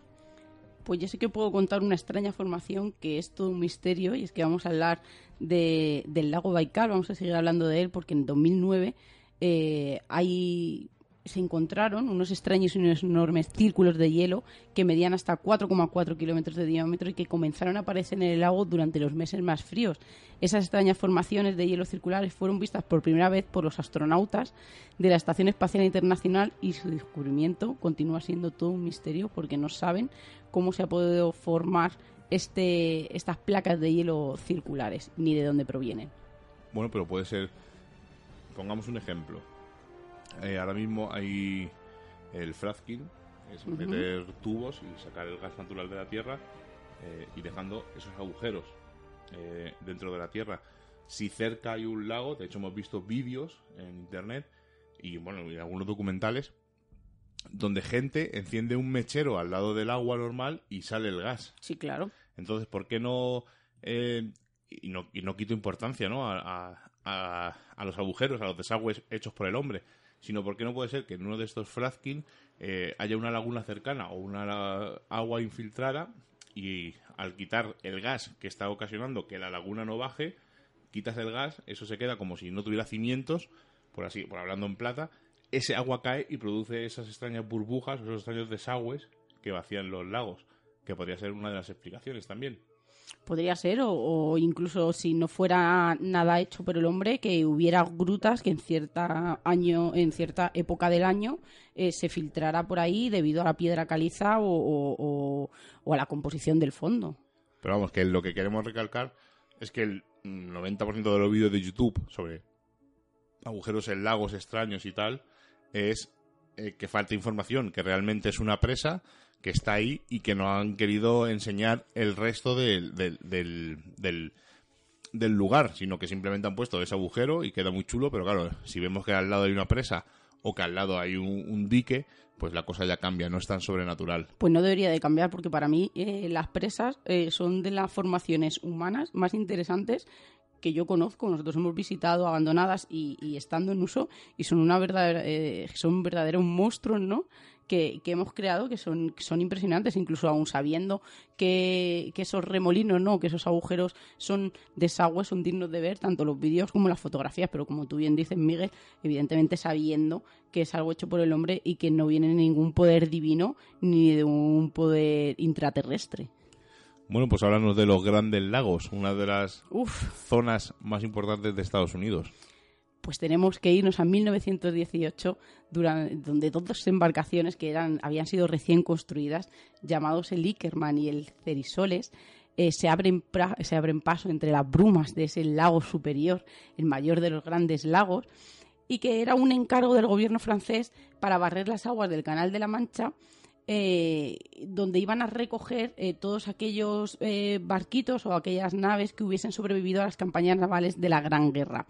Pues yo sé que puedo contar una extraña formación que es todo un misterio y es que vamos a hablar de, del lago Baikal, vamos a seguir hablando de él porque en 2009 eh, hay se encontraron unos extraños y unos enormes círculos de hielo que medían hasta 4,4 kilómetros de diámetro y que comenzaron a aparecer en el lago durante los meses más fríos. Esas extrañas formaciones de hielo circulares fueron vistas por primera vez por los astronautas de la Estación Espacial Internacional y su descubrimiento continúa siendo todo un misterio porque no saben cómo se ha podido formar este, estas placas de hielo circulares, ni de dónde provienen. Bueno, pero puede ser, pongamos un ejemplo. Eh, ahora mismo hay el fracking, es meter tubos y sacar el gas natural de la Tierra eh, y dejando esos agujeros eh, dentro de la Tierra. Si cerca hay un lago, de hecho hemos visto vídeos en Internet y bueno, y algunos documentales donde gente enciende un mechero al lado del agua normal y sale el gas. Sí, claro. Entonces, ¿por qué no... Eh, y no, y no quito importancia ¿no? A, a, los agujeros, a los desagües hechos por el hombre, sino por qué no puede ser que en uno de estos fracking eh, haya una laguna cercana o una agua infiltrada y al quitar el gas que está ocasionando que la laguna no baje, quitas el gas, eso se queda como si no tuviera cimientos, por así, por hablando en plata, ese agua cae y produce esas extrañas burbujas, esos extraños desagües que vacían los lagos. que podría ser una de las explicaciones también. Podría ser, o, incluso si no fuera nada hecho por el hombre, que hubiera grutas que en cierta año, en cierta época del año, eh, se filtrara por ahí debido a la piedra caliza o, a la composición del fondo. Pero vamos, que lo que queremos recalcar es que el 90% de los vídeos de YouTube sobre agujeros en lagos extraños y tal es eh, que falta información, que realmente es una presa que está ahí y que no han querido enseñar el resto del, del, del, del, lugar, sino que simplemente han puesto ese agujero y queda muy chulo, pero claro, si vemos que al lado hay una presa o que al lado hay un, dique, pues la cosa ya cambia, no es tan sobrenatural. Pues no debería de cambiar, porque para mí eh, las presas eh, son de las formaciones humanas más interesantes que yo conozco, nosotros hemos visitado abandonadas y, estando en uso, y son una verdadera, eh, son verdaderos monstruos, ¿no? Que, hemos creado que son, son impresionantes, incluso aún sabiendo que, esos remolinos, no, que esos agujeros son desagües, son dignos de ver, tanto los vídeos como las fotografías, pero como tú bien dices, Miguel, evidentemente sabiendo que es algo hecho por el hombre y que no viene de ningún poder divino ni de un poder intraterrestre. Bueno, pues háblanos de los grandes lagos, una de las zonas más importantes de Estados Unidos pues tenemos que irnos a 1918, donde dos embarcaciones que eran, habían sido recién construidas, llamados el Ickerman y el Cerisoles, eh, se, abren se abren paso entre las brumas de ese lago superior, el mayor de los grandes lagos, y que era un encargo del gobierno francés para barrer las aguas del Canal de la Mancha, eh, donde iban a recoger eh, todos aquellos barquitos o aquellas naves que hubiesen sobrevivido a las campañas navales de la Gran Guerra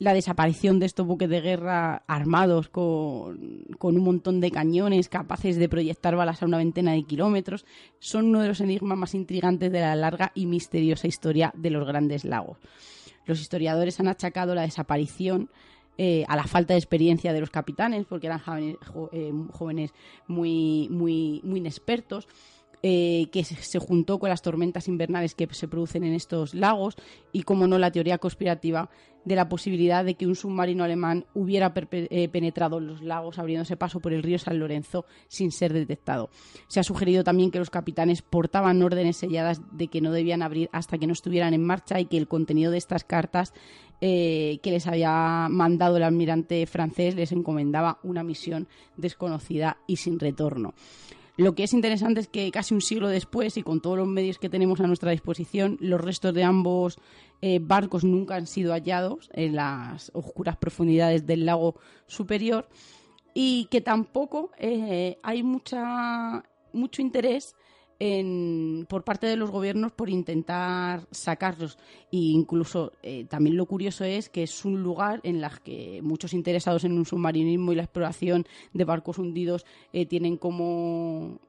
la desaparición de estos buques de guerra armados con, un montón de cañones capaces de proyectar balas a una veintena de kilómetros son uno de los enigmas más intrigantes de la larga y misteriosa historia de los grandes lagos. Los historiadores han achacado la desaparición eh, a la falta de experiencia de los capitanes, porque eran eh, jóvenes, muy, muy, muy inexpertos, eh, que se, juntó con las tormentas invernales que se producen en estos lagos y, como no, la teoría conspirativa de la posibilidad de que un submarino alemán hubiera eh, penetrado los lagos abriéndose paso por el río San Lorenzo sin ser detectado. Se ha sugerido también que los capitanes portaban órdenes selladas de que no debían abrir hasta que no estuvieran en marcha y que el contenido de estas cartas eh, que les había mandado el almirante francés les encomendaba una misión desconocida y sin retorno. Lo que es interesante es que casi un siglo después y con todos los medios que tenemos a nuestra disposición, los restos de ambos eh, barcos nunca han sido hallados en las oscuras profundidades del lago superior y que tampoco eh, hay mucha, mucho interés por parte de los gobiernos por intentar sacarlos. E incluso eh, también lo curioso es que es un lugar en el que muchos interesados en un submarinismo y la exploración de barcos hundidos eh, tienen como,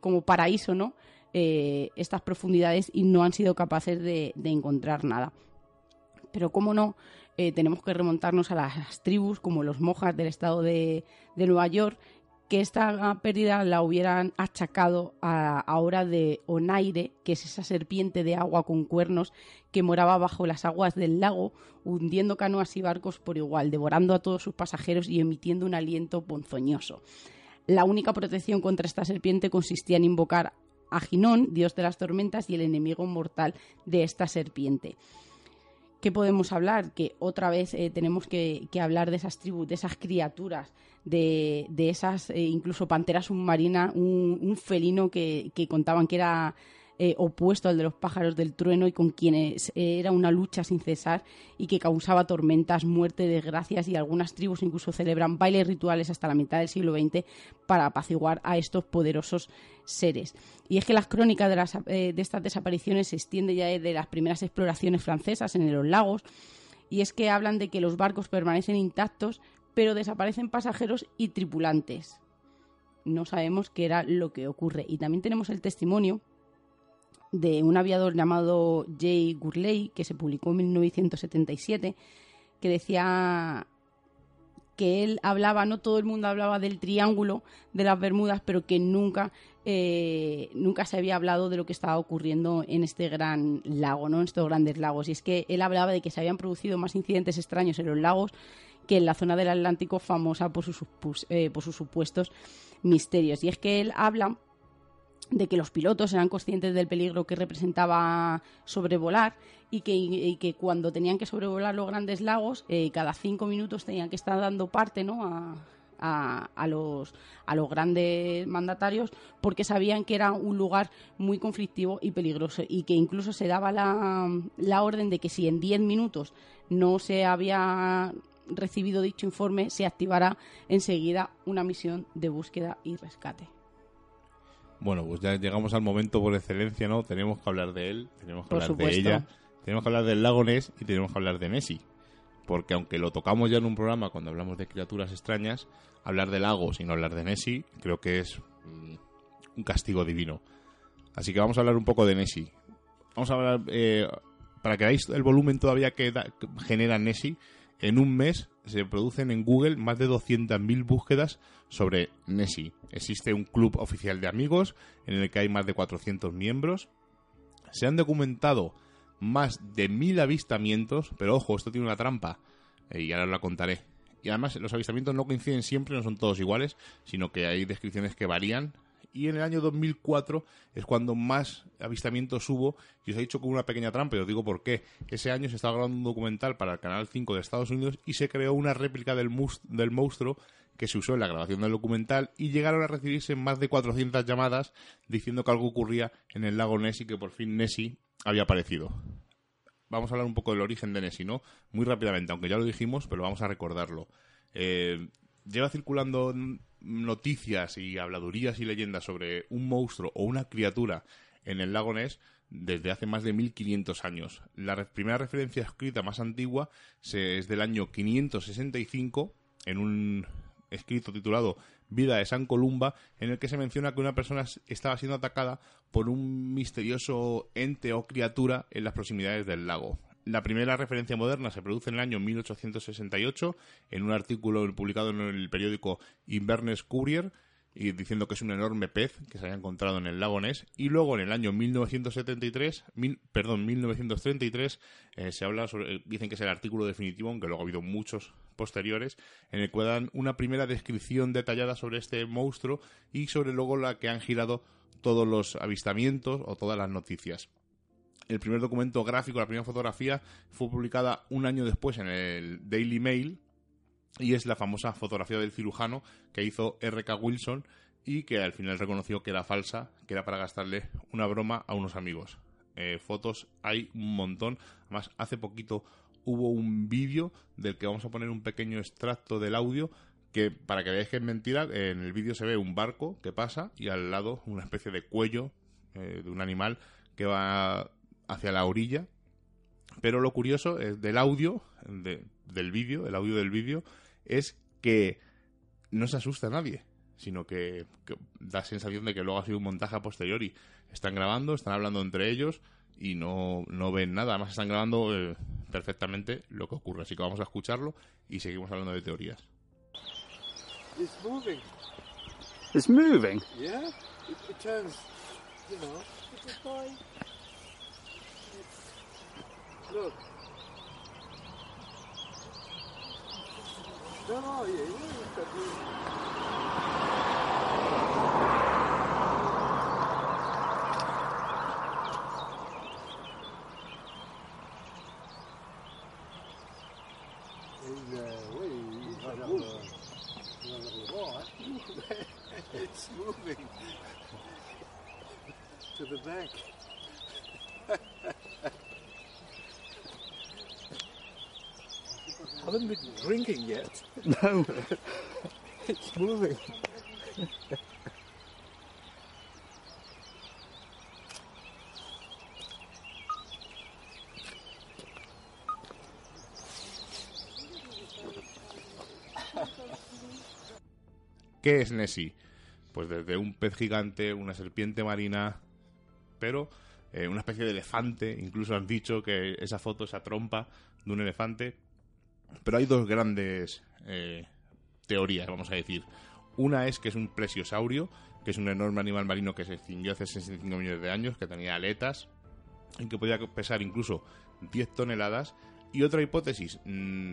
como paraíso ¿no? Eh, estas profundidades y no han sido capaces de, encontrar nada. Pero cómo no, tenemos que remontarnos a las tribus como los mojas del estado de Nueva York que esta pérdida la hubieran achacado a, ahora de Onaire, que es esa serpiente de agua con cuernos que moraba bajo las aguas del lago, hundiendo canoas y barcos por igual, devorando a todos sus pasajeros y emitiendo un aliento ponzoñoso. La única protección contra esta serpiente consistía en invocar a Ginón, dios de las tormentas, y el enemigo mortal de esta serpiente. ¿Qué podemos hablar? Que otra vez eh, tenemos que, hablar de esas tribus, de esas criaturas, de, esas eh, incluso panteras submarinas, un, felino que, contaban que era eh, opuesto al de los pájaros del trueno y con quienes era una lucha sin cesar y que causaba tormentas, muerte, desgracias y algunas tribus incluso celebran bailes rituales hasta la mitad del siglo XX para apaciguar a estos poderosos seres. Y es que las crónicas de, eh, de estas desapariciones se extienden ya desde las primeras exploraciones francesas en los lagos y es que hablan de que los barcos permanecen intactos pero desaparecen pasajeros y tripulantes. No sabemos qué era lo que ocurre. Y también tenemos el testimonio de un aviador llamado Jay Gurley, que se publicó en 1977, que decía que él hablaba, no todo el mundo hablaba del triángulo de las Bermudas, pero que nunca, eh, nunca se había hablado de lo que estaba ocurriendo en este gran lago, ¿no? en estos grandes lagos. Y es que él hablaba de que se habían producido más incidentes extraños en los lagos que en la zona del Atlántico famosa por sus, eh, por sus supuestos misterios. Y es que él habla de que los pilotos eran conscientes del peligro que representaba sobrevolar y que, y que cuando tenían que sobrevolar los grandes lagos, eh, cada cinco minutos tenían que estar dando parte ¿no? a, a, a, los, a los grandes mandatarios porque sabían que era un lugar muy conflictivo y peligroso y que incluso se daba la, la orden de que si en diez minutos no se había recibido dicho informe, se activará enseguida una misión de búsqueda y rescate. Bueno, pues ya llegamos al momento por excelencia, ¿no? Tenemos que hablar de él, tenemos que por hablar supuesto. de ella, tenemos que hablar del lago Ness y tenemos que hablar de Nessie. Porque aunque lo tocamos ya en un programa cuando hablamos de criaturas extrañas, hablar de lagos y no hablar de Nessie creo que es mm, un castigo divino. Así que vamos a hablar un poco de Nessie. Vamos a hablar, eh, para que veáis el volumen todavía que, da, que genera Nessie, en un mes se producen en Google más de 200.000 búsquedas sobre Nessie. Existe un club oficial de amigos en el que hay más de 400 miembros. Se han documentado más de 1.000 avistamientos, pero ojo, esto tiene una trampa, eh, y ahora la contaré. Y además los avistamientos no coinciden siempre, no son todos iguales, sino que hay descripciones que varían y en el año 2004 es cuando más avistamientos hubo y os he dicho con una pequeña trampa y os digo por qué. Ese año se estaba grabando un documental para el Canal 5 de Estados Unidos y se creó una réplica del, del monstruo que se usó en la grabación del documental y llegaron a recibirse más de 400 llamadas diciendo que algo ocurría en el lago Nessie que por fin Nessie había aparecido. Vamos a hablar un poco del origen de Nessie, ¿no? Muy rápidamente, aunque ya lo dijimos, pero vamos a recordarlo. Eh, lleva circulando noticias y habladurías y leyendas sobre un monstruo o una criatura en el lago Ness desde hace más de 1500 años. La primera referencia escrita más antigua se, es del año 565 en un escrito titulado Vida de San Columba, en el que se menciona que una persona estaba siendo atacada por un misterioso ente o criatura en las proximidades del lago. La primera referencia moderna se produce en el año 1868 en un artículo publicado en el periódico Inverness Courier y diciendo que es un enorme pez que se había encontrado en el lago Ness. Y luego en el año 1973 mil, perdón 1933 eh, se habla sobre dicen que es el artículo definitivo aunque luego ha habido muchos posteriores en el que dan una primera descripción detallada sobre este monstruo y sobre luego la que han girado todos los avistamientos o todas las noticias el primer documento gráfico, la primera fotografía, fue publicada un año después en el Daily Mail y es la famosa fotografía del cirujano que hizo R.K. Wilson y que al final reconoció que era falsa, que era para gastarle una broma a unos amigos. Eh, fotos hay un montón. Además, hace poquito hubo un vídeo del que vamos a poner un pequeño extracto del audio que para que veáis que es mentira, en el vídeo se ve un barco que pasa y al lado una especie de cuello eh, de un animal que va hacia la orilla. Pero lo curioso es del audio, del vídeo, el audio del vídeo, es que no se asusta a nadie, sino que, que, da sensación de que luego ha sido un montaje a posteriori. Están grabando, están hablando entre ellos y no, no ven nada. Además están grabando eh, perfectamente lo que ocurre. Así que vamos a escucharlo y seguimos hablando de teorías. It's moving. It's moving? Yeah. It, it turns, you know. Look. No, no, yeah, yeah, No. it's. ¿Qué es Nessie? Pues desde un pez gigante, una serpiente marina, pero eh, una especie de elefante. Incluso han dicho que esa foto, esa trompa de un elefante. Pero hay dos grandes eh, teorías, vamos a decir. Una es que es un plesiosaurio, que es un enorme animal marino que se extinguió hace 65 millones de años, que tenía aletas y que podía pesar incluso 10 toneladas. Y otra hipótesis, mmm,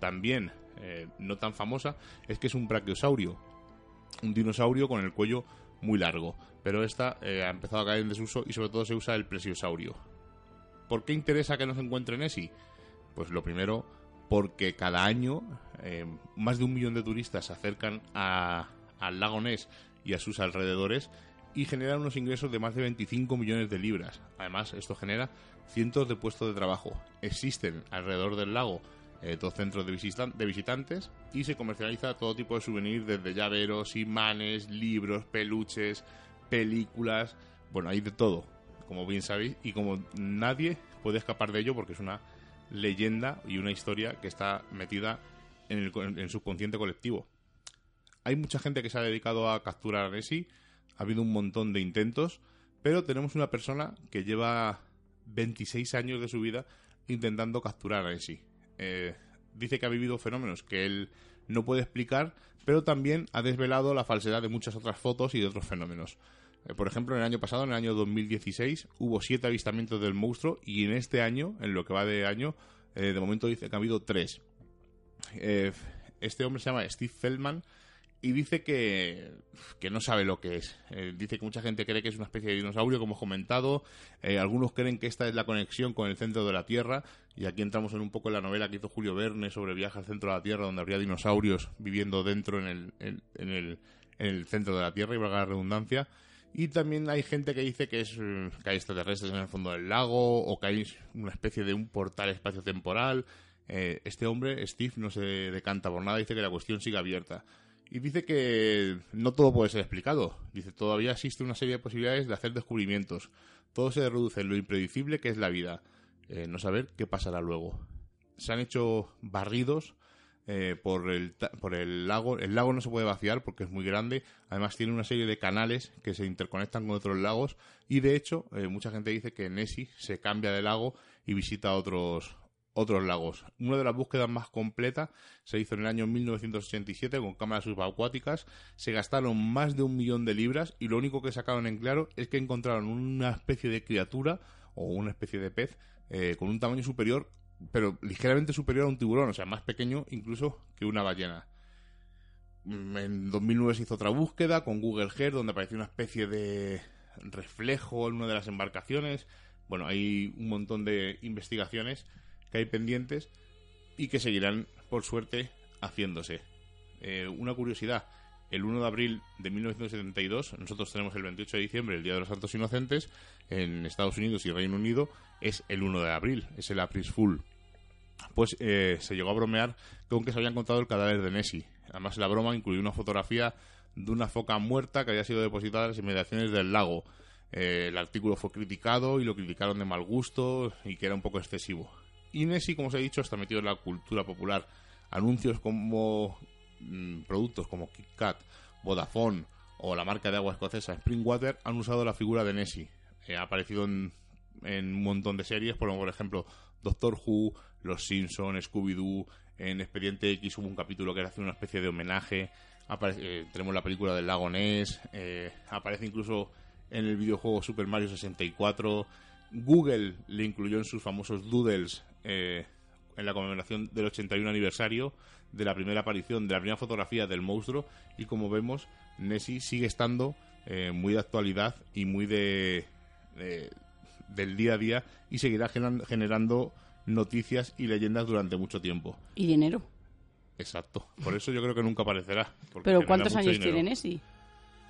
también eh, no tan famosa, es que es un brachiosaurio, un dinosaurio con el cuello muy largo. Pero esta eh, ha empezado a caer en desuso y sobre todo se usa el plesiosaurio. ¿Por qué interesa que nos encuentre Nessie? Pues lo primero, porque cada año eh, más de un millón de turistas se acercan a- al lago Ness y a sus alrededores y generan unos ingresos de más de 25 millones de libras. Además, esto genera cientos de puestos de trabajo. Existen alrededor del lago eh, dos centros de, visitan- de visitantes y se comercializa todo tipo de souvenirs desde llaveros, imanes, libros, peluches, películas, bueno, hay de todo, como bien sabéis, y como nadie puede escapar de ello porque es una leyenda y una historia que está metida en el, en subconsciente colectivo. Hay mucha gente que se ha dedicado a capturar a Nessie, ha habido un montón de intentos, pero tenemos una persona que lleva 26 años de su vida intentando capturar a Nessie. Eh, dice que ha vivido fenómenos que él no puede explicar, pero también ha desvelado la falsedad de muchas otras fotos y de otros fenómenos. Eh, por ejemplo, en el año pasado, en el año 2016, hubo siete avistamientos del monstruo y en este año, en lo que va de año, eh, de momento dice que ha habido tres. Eh, este hombre se llama Steve Feldman y dice que, que no sabe lo que es. Dice que mucha gente cree que es una especie de dinosaurio, como hemos comentado. Algunos creen que esta es la conexión con el centro de la Tierra. Y aquí entramos en un poco en la novela que hizo Julio Verne sobre viaje al centro de la Tierra, donde habría dinosaurios viviendo dentro en el, en el, en el centro de la Tierra, y valga la redundancia. Y también hay gente que dice que, es, eh, que hay extraterrestres en el fondo del lago o que hay una especie de un portal espacio-temporal. Eh, este hombre, Steve, no se decanta por nada, dice que la cuestión sigue abierta. Y dice que no todo puede ser explicado. Dice, todavía existe una serie de posibilidades de hacer descubrimientos. Todo se reduce en lo impredecible que es la vida. Eh, no saber qué pasará luego. Se han hecho barridos eh, por, el, por el lago. El lago no se puede vaciar porque es muy grande. Además tiene una serie de canales que se interconectan con otros lagos. Y de hecho, eh, mucha gente dice que Nessie se cambia de lago y visita otros, otros lagos. Una de las búsquedas más completas se hizo en el año 1987 con cámaras subacuáticas. Se gastaron más de un millón de libras y lo único que sacaron en claro es que encontraron una especie de criatura o una especie de pez eh, con un tamaño superior, pero ligeramente superior a un tiburón, o sea, más pequeño incluso que una ballena. Mm, En 2009 se hizo otra búsqueda con Google Earth donde apareció una especie de reflejo en una de las embarcaciones. Bueno, hay un montón de investigaciones que hay pendientes y que seguirán, por suerte, haciéndose. Eh, una curiosidad, el 1 de abril de 1972, nosotros tenemos el 28 de diciembre, el Día de los Santos Inocentes, en Estados Unidos y Reino Unido es el 1 de abril, es el April Fool. Pues eh, se llegó a bromear con que se había encontrado el cadáver de Nessie. Además, la broma incluyó una fotografía de una foca muerta que había sido depositada en las inmediaciones del lago. Eh, el artículo fue criticado y lo criticaron de mal gusto y que era un poco excesivo. Y Nessie, como os he dicho, está metido en la cultura popular. Anuncios como mm, productos como Kit Kat, Vodafone o la marca de agua escocesa Springwater han usado la figura de Nessie. Eh, ha aparecido en, en un montón de series, por, por ejemplo, Doctor Who, Los Simpson, Scooby-Doo. En Expediente X hubo un capítulo que era hacer una especie de homenaje. Apare- eh, tenemos la película del lago Ness. eh, aparece incluso en el videojuego Super Mario 64. Google le incluyó en sus famosos doodles eh, en la conmemoración del 81 aniversario de la primera aparición, de la primera fotografía del monstruo. Y como vemos, Nessie sigue estando eh, muy de actualidad y muy de, de- del día a día y seguirá generando noticias y leyendas durante mucho tiempo. Y dinero. Exacto. Por eso yo creo que nunca aparecerá. Pero ¿cuántos años dinero. tiene Nessie?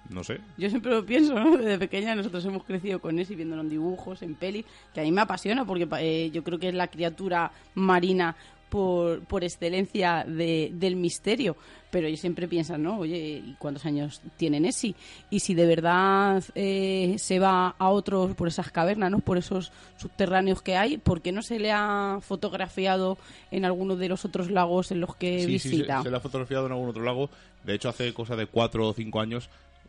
No sé. Yo siempre lo pienso, ¿no? Desde pequeña nosotros hemos crecido con Nessie, viéndolo en dibujos, en pelis, que a mí me apasiona porque eh, yo creo que es la criatura marina por, por excelencia de- del misterio. Pero yo siempre pienso, ¿no? Oye, ¿y cuántos años tiene Nessie? Y si de verdad eh, se va a otros, por esas cavernas, ¿no? Por esos subterráneos que hay, ¿por qué no se le ha fotografiado en alguno de los otros lagos en los que Sí, sí, visita? se, se la ha fotografiado en algún otro lago. De hecho, hace cosa de cuatro o cinco años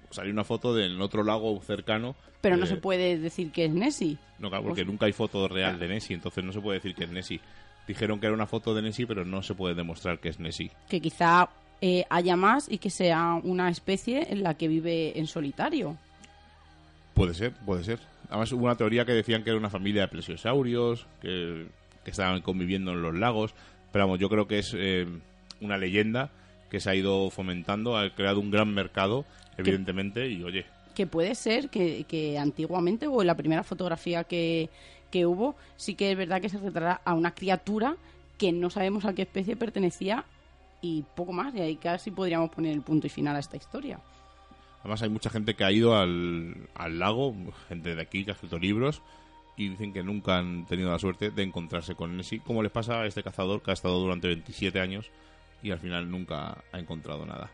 salió una foto del otro lago cercano. Pero no eh, se puede decir que es Nessie. No, claro, porque Pues- nunca hay foto real de Nessie, entonces no se puede decir que es Nessie. Dijeron que era una foto de Nessie, pero no se puede demostrar que es Nessie. que quizá eh, haya más y que sea una especie en la que vive en solitario. Puede ser, puede ser. Además hubo una teoría que decían que era una familia de plesiosaurios, que, que estaban conviviendo en los lagos. Pero vamos, yo creo que es eh, una leyenda que se ha ido fomentando, ha creado un gran mercado, evidentemente, y oye, que puede ser que, que antiguamente o en la primera fotografía que, que hubo, sí que es verdad que se retrata a una criatura que no sabemos a qué especie pertenecía y poco más, y ahí casi podríamos poner el punto y final a esta historia. Además hay mucha gente que ha ido al, al lago, gente de aquí que ha escrito libros y dicen que nunca han tenido la suerte de encontrarse con Nessie, como les pasa a este cazador que ha estado durante 27 años y al final nunca ha encontrado nada.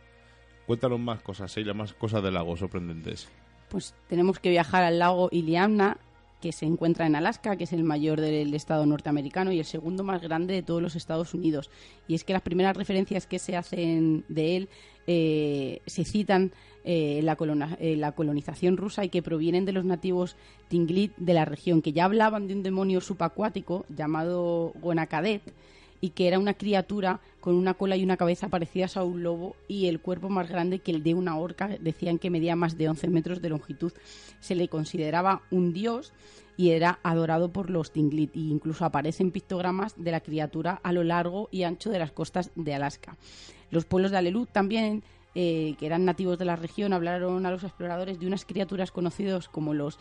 Cuéntanos más cosas, Sheila, más cosas del lago sorprendentes. Pues tenemos que viajar al lago Iliamna, que se encuentra en Alaska, que es el mayor del estado norteamericano y el segundo más grande de todos los Estados Unidos. Y es que las primeras referencias que se hacen de él eh, se citan eh, la en la colonización rusa y que provienen de los nativos Tinglit de la región, que ya hablaban de un demonio subacuático llamado Gonakadet y que era una criatura con una cola y una cabeza parecidas a un lobo y el cuerpo más grande que el de una orca. Decían que medía más de 11 metros de longitud. Se le consideraba un dios y era adorado por los Tinglit. E incluso aparecen pictogramas de la criatura a lo largo y ancho de las costas de Alaska. Los pueblos de Alelut también, eh, que eran nativos de la región, hablaron a los exploradores de unas criaturas conocidos como los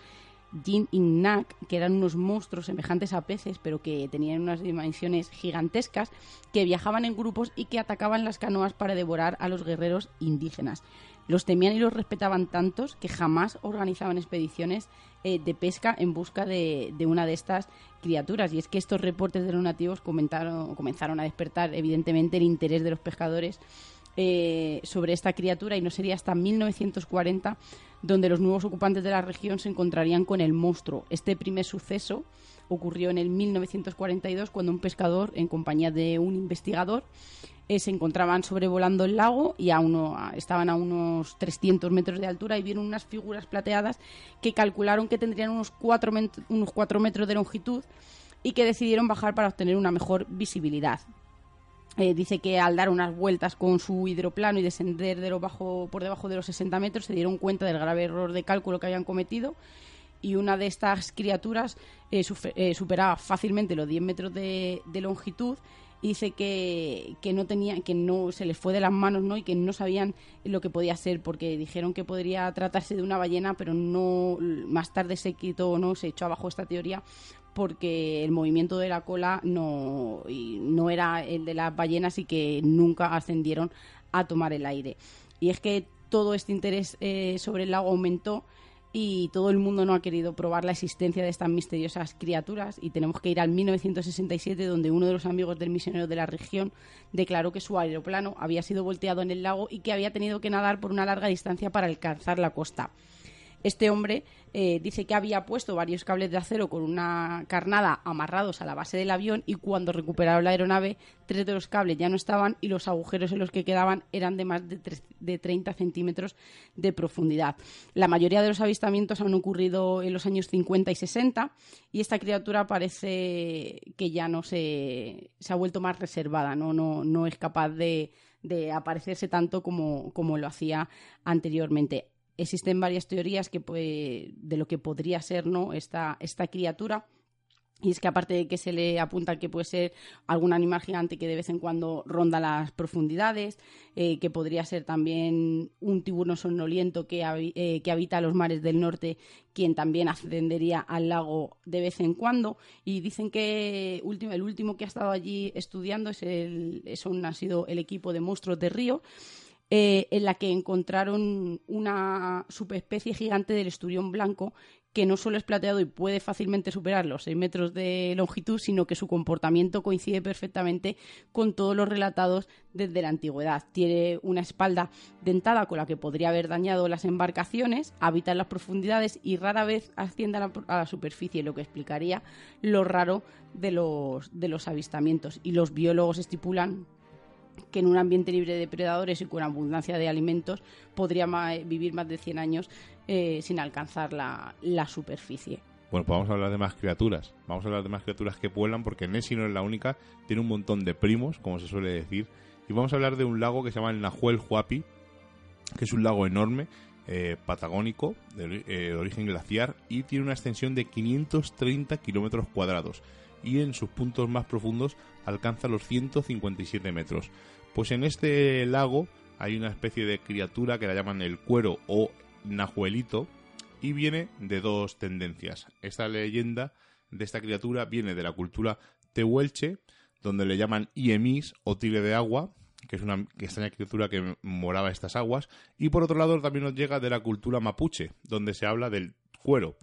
Jin Innak, que eran unos monstruos semejantes a peces, pero que tenían unas dimensiones gigantescas, que viajaban en grupos y que atacaban las canoas para devorar a los guerreros indígenas. Los temían y los respetaban tantos que jamás organizaban expediciones eh, de pesca en busca de, de una de estas criaturas. Y es que estos reportes de los nativos comentaron- comenzaron a despertar, evidentemente, el interés de los pescadores eh, sobre esta criatura y no sería hasta 1940 donde los nuevos ocupantes de la región se encontrarían con el monstruo. Este primer suceso ocurrió en el 1942 cuando un pescador en compañía de un investigador eh, se encontraban sobrevolando el lago y a uno, estaban a unos 300 metros de altura y vieron unas figuras plateadas que calcularon que tendrían unos 4, unos 4 metros de longitud y que decidieron bajar para obtener una mejor visibilidad. Eh, dice que al dar unas vueltas con su hidroplano y descender de lo bajo, por debajo de los 60 metros se dieron cuenta del grave error de cálculo que habían cometido. Y una de estas criaturas eh, eh, superaba fácilmente los 10 metros de, de longitud. Y dice que, que no tenía que no se les fue de las manos no y que no sabían lo que podía ser porque dijeron que podría tratarse de una ballena pero no más tarde se quitó no se echó abajo esta teoría porque el movimiento de la cola no, no era el de las ballenas y que nunca ascendieron a tomar el aire. Y es que todo este interés eh, sobre el lago aumentó y todo el mundo no ha querido probar la existencia de estas misteriosas criaturas y tenemos que ir al 1967 donde uno de los amigos del misionero de la región declaró que su aeroplano había sido volteado en el lago y que había tenido que nadar por una larga distancia para alcanzar la costa. Este hombre eh, dice que había puesto varios cables de acero con una carnada amarrados a la base del avión y cuando recuperaron la aeronave, tres de los cables ya no estaban y los agujeros en los que quedaban eran de más de, de 30 centímetros de profundidad. La mayoría de los avistamientos han ocurrido en los años 50 y 60 y esta criatura parece que ya no se, ha vuelto más reservada, no, es capaz de, aparecerse tanto como lo hacía anteriormente existen varias teorías que, de lo que podría ser ¿no? esta, esta criatura. Y es que aparte de que se le apunta que puede ser algún animal gigante que de vez en cuando ronda las profundidades, eh, que podría ser también un tiburón somnoliento que, eh, que habita los mares del norte, quien también ascendería al lago de vez en cuando. Y dicen que último, el último que ha estado allí estudiando es el, ha sido el equipo de monstruos de río, eh, en la que encontraron una subespecie gigante del esturión blanco que no solo es plateado y puede fácilmente superar los 6 metros de longitud, sino que su comportamiento coincide perfectamente con todos los relatados desde la antigüedad. Tiene una espalda dentada con la que podría haber dañado las embarcaciones, habita en las profundidades y rara vez asciende a la, a la superficie, lo que explicaría lo raro de los, de los avistamientos. Y los biólogos estipulan que en un ambiente libre de depredadores y con abundancia de alimentos podría vivir más de 100 años eh, sin alcanzar la, superficie. Bueno, pues vamos a hablar de más criaturas. Vamos a hablar de más criaturas que vuelan porque Nessie no es la única. Tiene un montón de primos, como se suele decir. Y vamos a hablar de un lago que se llama el Nahuel Huapi, que es un lago enorme, eh, patagónico, de, ori- eh, de origen glaciar, y tiene una extensión de 530 kilómetros cuadrados. Y en sus puntos más profundos alcanza los 157 metros. Pues en este lago hay una especie de criatura que la llaman el cuero o najuelito y viene de dos tendencias. Esta leyenda de esta criatura viene de la cultura tehuelche, donde le llaman Iemis o tigre de agua, que es una extraña criatura que moraba estas aguas, y por otro lado también nos llega de la cultura mapuche, donde se habla del cuero.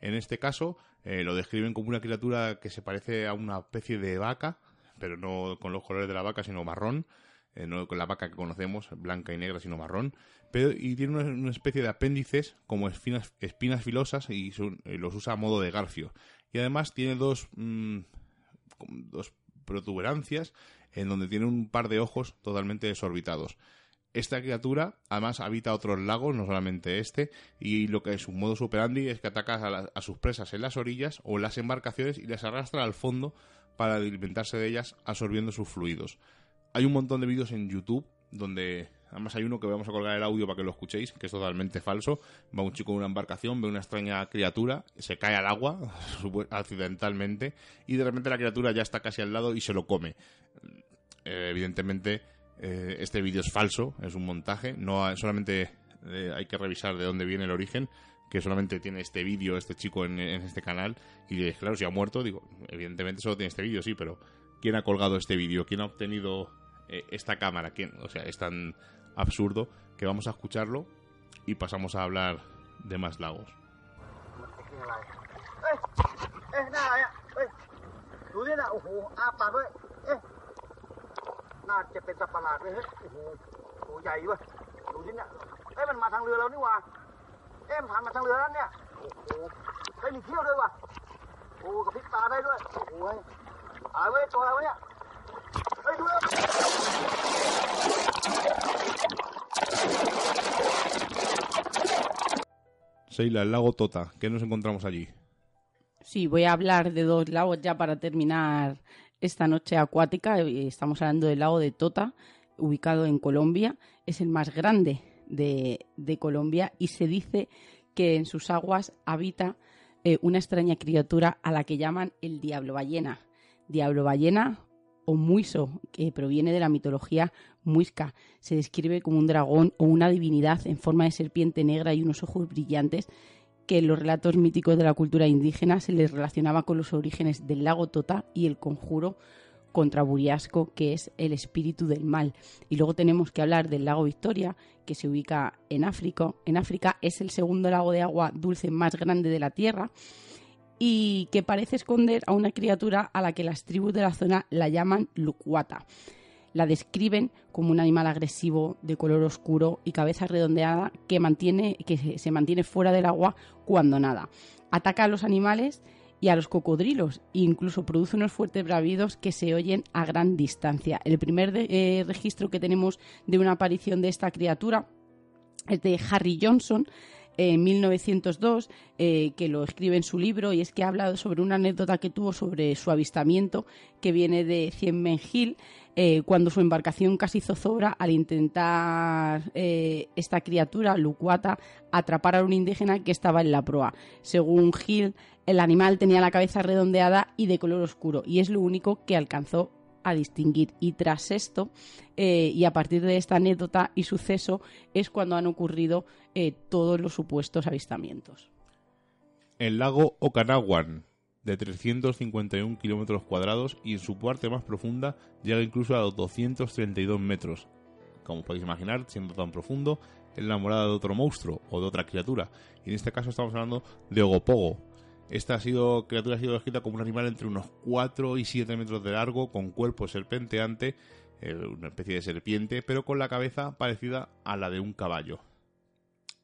En este caso eh, lo describen como una criatura que se parece a una especie de vaca, pero no con los colores de la vaca, sino marrón, eh, no con la vaca que conocemos, blanca y negra, sino marrón, pero y tiene una, especie de apéndices como espinas, espinas filosas y eh, los usa a modo de garfio. Y además tiene dos, mm, dos protuberancias en donde tiene un par de ojos totalmente desorbitados. Esta criatura además habita otros lagos, no solamente este, y lo que es su modo operandi es que ataca a, a sus presas en las orillas o en las embarcaciones y las arrastra al fondo para alimentarse de ellas absorbiendo sus fluidos. Hay un montón de vídeos en YouTube donde además hay uno que vamos a colgar el audio para que lo escuchéis, que es totalmente falso. Va un chico en una embarcación, ve una extraña criatura, se cae al agua accidentalmente y de repente la criatura ya está casi al lado y se lo come. Eh, evidentemente eh, este vídeo es falso, es un montaje, no solamente eh, hay que revisar de dónde viene el origen, que solamente tiene este vídeo este chico en, este canal y claro, si ha muerto, digo, evidentemente solo tiene este vídeo, sí, pero ¿quién ha colgado este vídeo? ¿Quién ha obtenido eh, esta cámara? ¿Quién? O sea, es tan absurdo que vamos a escucharlo y pasamos a hablar de más lagos. เอ้ยเอ้ยหน้าอะไรอ่ะเฮ้ย ดูนี่นะโอ้โหอาปากด้วย เอ๊ะ น่าจะเป็นสัตว์ประหลาดเลยเฮ้ย โอ้โหตัวใหญ่เว้ย ดูนี่เนี่ยเอ้ย มันมาทางเรือเรานี่หว่า เอ๊ะ มันผ่านมาทางเรือนั้นเนี่ย โอ้โหเฮ้ยมีเขี้ยวด้วยว่ะ โอ้กับพริบตาได้ด้วย โอ้โหเฮ้ยตายเว้ยตัวอะไรวะเนี่ย เฮ้ย ดูแล้ว Seila, el lago Tota, ¿qué nos encontramos allí? Sí, voy a hablar de dos lagos ya para terminar esta noche acuática. Eh, Estamos hablando del lago de Tota, ubicado en Colombia. Es el más grande de, Colombia y se dice que en sus aguas habita eh, una extraña criatura a la que llaman el diablo ballena. Diablo ballena o muiso, que proviene de la mitología muisca. Se describe como un dragón o una divinidad en forma de serpiente negra y unos ojos brillantes que en los relatos míticos de la cultura indígena se les relacionaba con los orígenes del lago Tota y el conjuro contra Buriasco, que es el espíritu del mal. Y luego tenemos que hablar del lago Victoria, que se ubica en África. En África es el segundo lago de agua dulce más grande de la Tierra y que parece esconder a una criatura a la que las tribus de la zona la llaman Lucuata. La describen como un animal agresivo de color oscuro y cabeza redondeada que, mantiene, que se- se mantiene fuera del agua cuando nada. Ataca a los animales y a los cocodrilos e incluso produce unos fuertes bravidos que se oyen a gran distancia. El primer eh, registro que tenemos de una aparición de esta criatura es de Harry Johnson en 1902, eh, que lo escribe en su libro y es que ha hablado sobre una anécdota que tuvo sobre su avistamiento que viene de Cien Men Hill, eh, cuando su embarcación casi zozobra al intentar eh, esta criatura, Lucuata, atrapar a un indígena que estaba en la proa. Según Hill, el animal tenía la cabeza redondeada y de color oscuro y es lo único que alcanzó a distinguir. Y tras esto, eh, y a partir de esta anécdota y suceso, es cuando han ocurrido eh, todos los supuestos avistamientos. El lago Okanawan, de 351 kilómetros cuadrados y en su parte más profunda llega incluso a los 232 metros. Como podéis imaginar, siendo tan profundo, es la morada de otro monstruo o de otra criatura. Y en este caso estamos hablando de Ogopogo. Esta ha sido, criatura ha sido descrita como un animal entre unos 4 y 7 metros de largo, con cuerpo serpenteante, eh, una especie de serpiente, pero con la cabeza parecida a la de un caballo.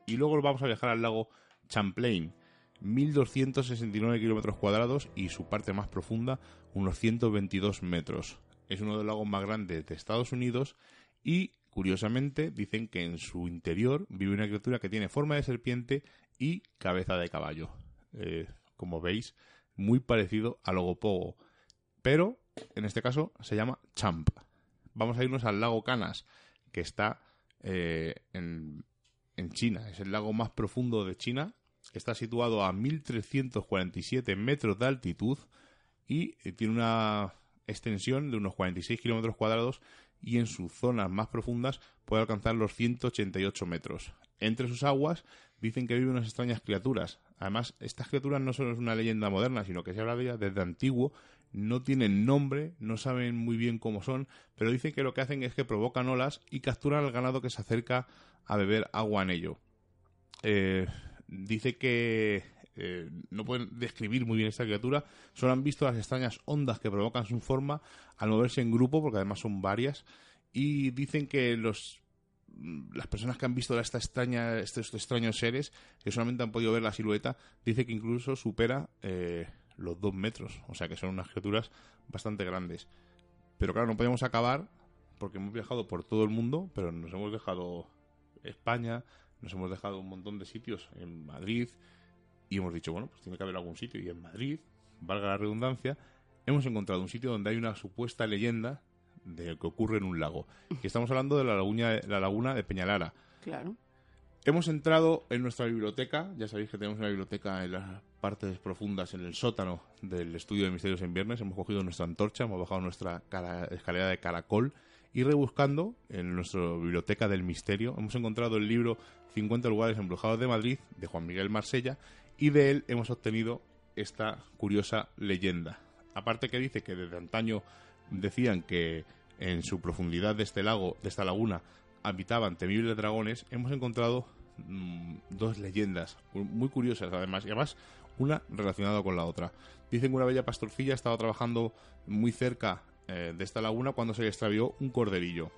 Y luego vamos a viajar al lago Champlain, 1.269 kilómetros cuadrados y su parte más profunda unos 122 metros. Es uno de los lagos más grandes de Estados Unidos y, curiosamente, dicen que en su interior vive una criatura que tiene forma de serpiente y cabeza de caballo. Eh, como veis, muy parecido al Ogopogo, pero en este caso se llama Champ. Vamos a irnos al lago Canas, que está eh, en, China. Es el lago más profundo de China está situado a 1.347 metros de altitud y tiene una extensión de unos 46 kilómetros cuadrados y en sus zonas más profundas puede alcanzar los 188 metros. Entre sus aguas dicen que viven unas extrañas criaturas. Además, estas criaturas no solo es una leyenda moderna, sino que se habla de ellas desde antiguo, no tienen nombre, no saben muy bien cómo son, pero dicen que lo que hacen es que provocan olas y capturan al ganado que se acerca a beber agua en ello. Eh, dice que eh, no pueden describir muy bien esta criatura, solo han visto las extrañas ondas que provocan su forma al moverse en grupo, porque además son varias, y dicen que los las personas que han visto esta extraña, estos extraños seres, que solamente han podido ver la silueta, dice que incluso supera eh, los dos metros, o sea que son unas criaturas bastante grandes. Pero claro, no podemos acabar porque hemos viajado por todo el mundo, pero nos hemos dejado España, nos hemos dejado un montón de sitios en Madrid y hemos dicho, bueno, pues tiene que haber algún sitio y en Madrid, valga la redundancia, hemos encontrado un sitio donde hay una supuesta leyenda de que ocurre en un lago. Y estamos hablando de la laguna, la laguna de Peñalara. Claro. Hemos entrado en nuestra biblioteca, ya sabéis que tenemos una biblioteca en las partes profundas, en el sótano del estudio de Misterios en Viernes. Hemos cogido nuestra antorcha, hemos bajado nuestra cara- escalera de caracol y rebuscando en nuestra biblioteca del misterio hemos encontrado el libro 50 lugares embrujados de Madrid de Juan Miguel Marsella y de él hemos obtenido esta curiosa leyenda. Aparte que dice que desde antaño decían que en su profundidad de este lago, de esta laguna, habitaban temibles dragones, hemos encontrado mm, dos leyendas muy curiosas además, y además una relacionada con la otra. Dicen que una bella pastorcilla estaba trabajando muy cerca eh, de esta laguna cuando se le extravió un corderillo.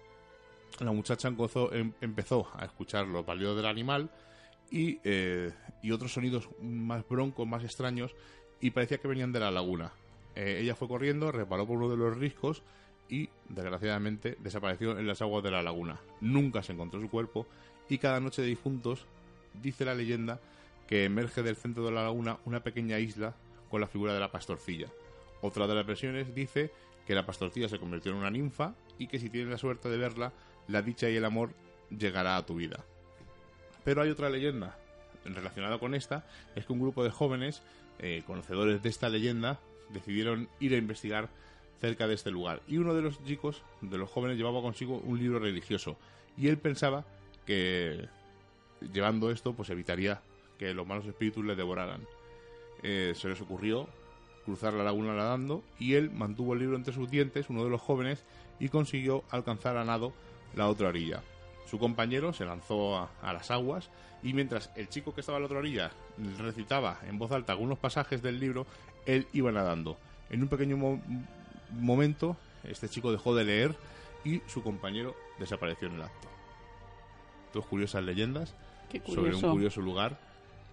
La muchacha em- empezó a escuchar los balidos del animal eh, y otros sonidos más broncos, más extraños, y parecía que venían de la laguna. Eh, ella fue corriendo, reparó por uno de los riscos y, desgraciadamente, desapareció en las aguas de la laguna. Nunca se encontró su cuerpo y cada noche de difuntos dice la leyenda que emerge del centro de la laguna una pequeña isla con la figura de la pastorcilla. Otra de las versiones dice que la pastorcilla se convirtió en una ninfa y que si tienes la suerte de verla, la dicha y el amor llegará a tu vida. Pero hay otra leyenda relacionada con esta, es que un grupo de jóvenes, eh, conocedores de esta leyenda, decidieron ir a investigar cerca de este lugar. Y uno de los chicos, de los jóvenes, llevaba consigo un libro religioso. Y él pensaba que llevando esto, pues evitaría que los malos espíritus le devoraran. Eh, se les ocurrió cruzar la laguna nadando y él mantuvo el libro entre sus dientes, uno de los jóvenes, y consiguió alcanzar a nado la otra orilla. Su compañero se lanzó a, a las aguas y mientras el chico que estaba a la otra orilla recitaba en voz alta algunos pasajes del libro, él iba nadando. En un pequeño mo- momento, este chico dejó de leer y su compañero desapareció en el acto. Dos curiosas leyendas sobre un curioso. curioso lugar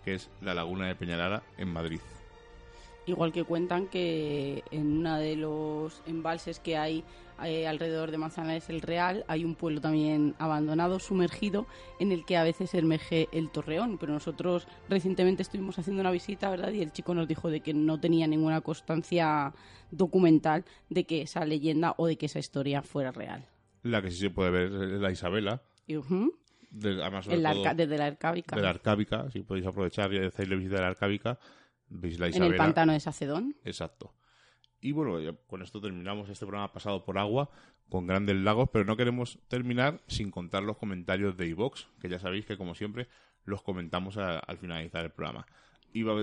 que es la laguna de Peñalara en Madrid. Igual que cuentan que en uno de los embalses que hay eh, alrededor de Manzanares el Real hay un pueblo también abandonado, sumergido, en el que a veces emerge el torreón. Pero nosotros recientemente estuvimos haciendo una visita, ¿verdad? Y el chico nos dijo de que no tenía ninguna constancia documental de que esa leyenda o de que esa historia fuera real. La que sí se puede ver es la Isabela, Y, ujú, de- además en todo arca- desde la arcábica, de la Arcábica, si podéis aprovechar y hacerle visita a la Arcábica, veis la en Isabela. el pantano de Sacedón. Exacto. Y bueno, con esto terminamos este programa pasado por agua con grandes lagos, pero no queremos terminar sin contar los comentarios de iVox, que ya sabéis que como siempre los comentamos al finalizar el programa. Y va-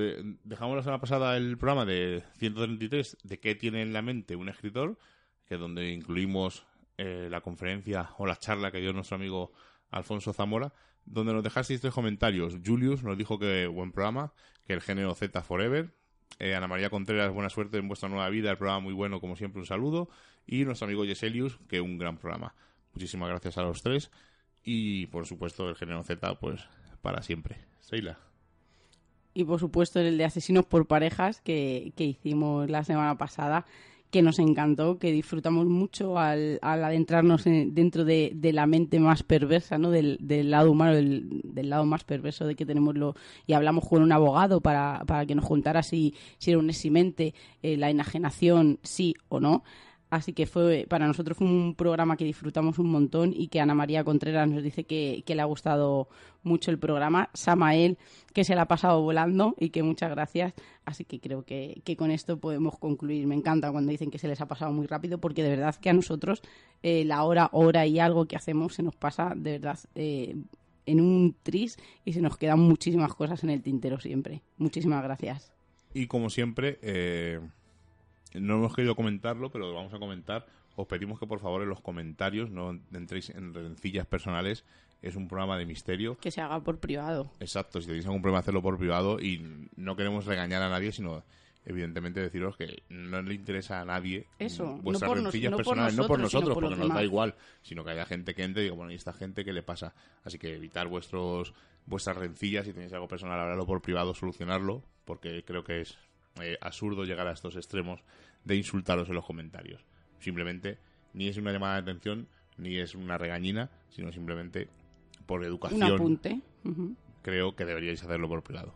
dejamos la semana pasada el programa de 133 de qué tiene en la mente un escritor, que donde incluimos eh, la conferencia o la charla que dio nuestro amigo Alfonso Zamora, donde nos dejasteis tres comentarios. Julius nos dijo que buen programa, que el género Z Forever. Eh, Ana María Contreras, buena suerte en vuestra nueva vida, el programa muy bueno, como siempre, un saludo. Y nuestro amigo Yeselius, que un gran programa. Muchísimas gracias a los tres. Y por supuesto, el género Z, pues para siempre. Seila. y por supuesto el de asesinos por parejas que, que hicimos la semana pasada que nos encantó, que disfrutamos mucho al, al adentrarnos en- dentro de, la mente más perversa, ¿no? Del, del lado humano, del, del lado más perverso de que tenemos lo y hablamos con un abogado para, para que nos contara si, si era un eximente, eh, la enajenación, sí o no. Así que fue para nosotros fue un programa que disfrutamos un montón y que Ana María Contreras nos dice que, que le ha gustado mucho el programa. Samael, que se la ha pasado volando y que muchas gracias. Así que creo que, que con esto podemos concluir. Me encanta cuando dicen que se les ha pasado muy rápido porque de verdad que a nosotros eh, la hora, hora y algo que hacemos se nos pasa de verdad eh, en un tris y se nos quedan muchísimas cosas en el tintero siempre. Muchísimas gracias. Y como siempre, eh, no hemos querido comentarlo, pero lo vamos a comentar. Os pedimos que por favor en los comentarios no entréis en rencillas personales. Es un programa de misterio. Que se haga por privado. Exacto, si tenéis algún problema, hacerlo por privado. Y no queremos regañar a nadie, sino evidentemente deciros que no le interesa a nadie Eso, no vuestras nos- rencillas no por personales, no por nosotros, por porque nos da igual, sino que haya gente que entre y diga, bueno, ¿y esta gente qué le pasa? Así que evitar vuestros vuestras rencillas, si tenéis algo personal, hablarlo por privado, solucionarlo, porque creo que es eh, absurdo llegar a estos extremos de insultaros en los comentarios. Simplemente, ni es una llamada de atención, ni es una regañina, sino simplemente por Un educación apunte. Ujú. creo que deberíais hacerlo por privado.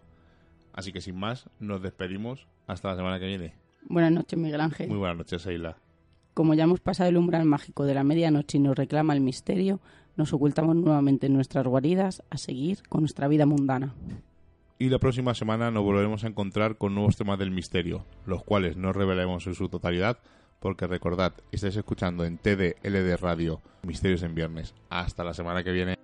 Así que sin más, nos despedimos hasta la semana que viene. Buenas noches, Miguel Ángel. Muy buenas noches, Seila. Como ya hemos pasado el umbral mágico de la medianoche y nos reclama el misterio, nos ocultamos nuevamente en nuestras guaridas a seguir con nuestra vida mundana. Y la próxima semana nos volveremos a encontrar con nuevos temas del misterio, los cuales no revelaremos en su totalidad, porque recordad, estáis escuchando en TDLD Radio Misterios en Viernes. Hasta la semana que viene.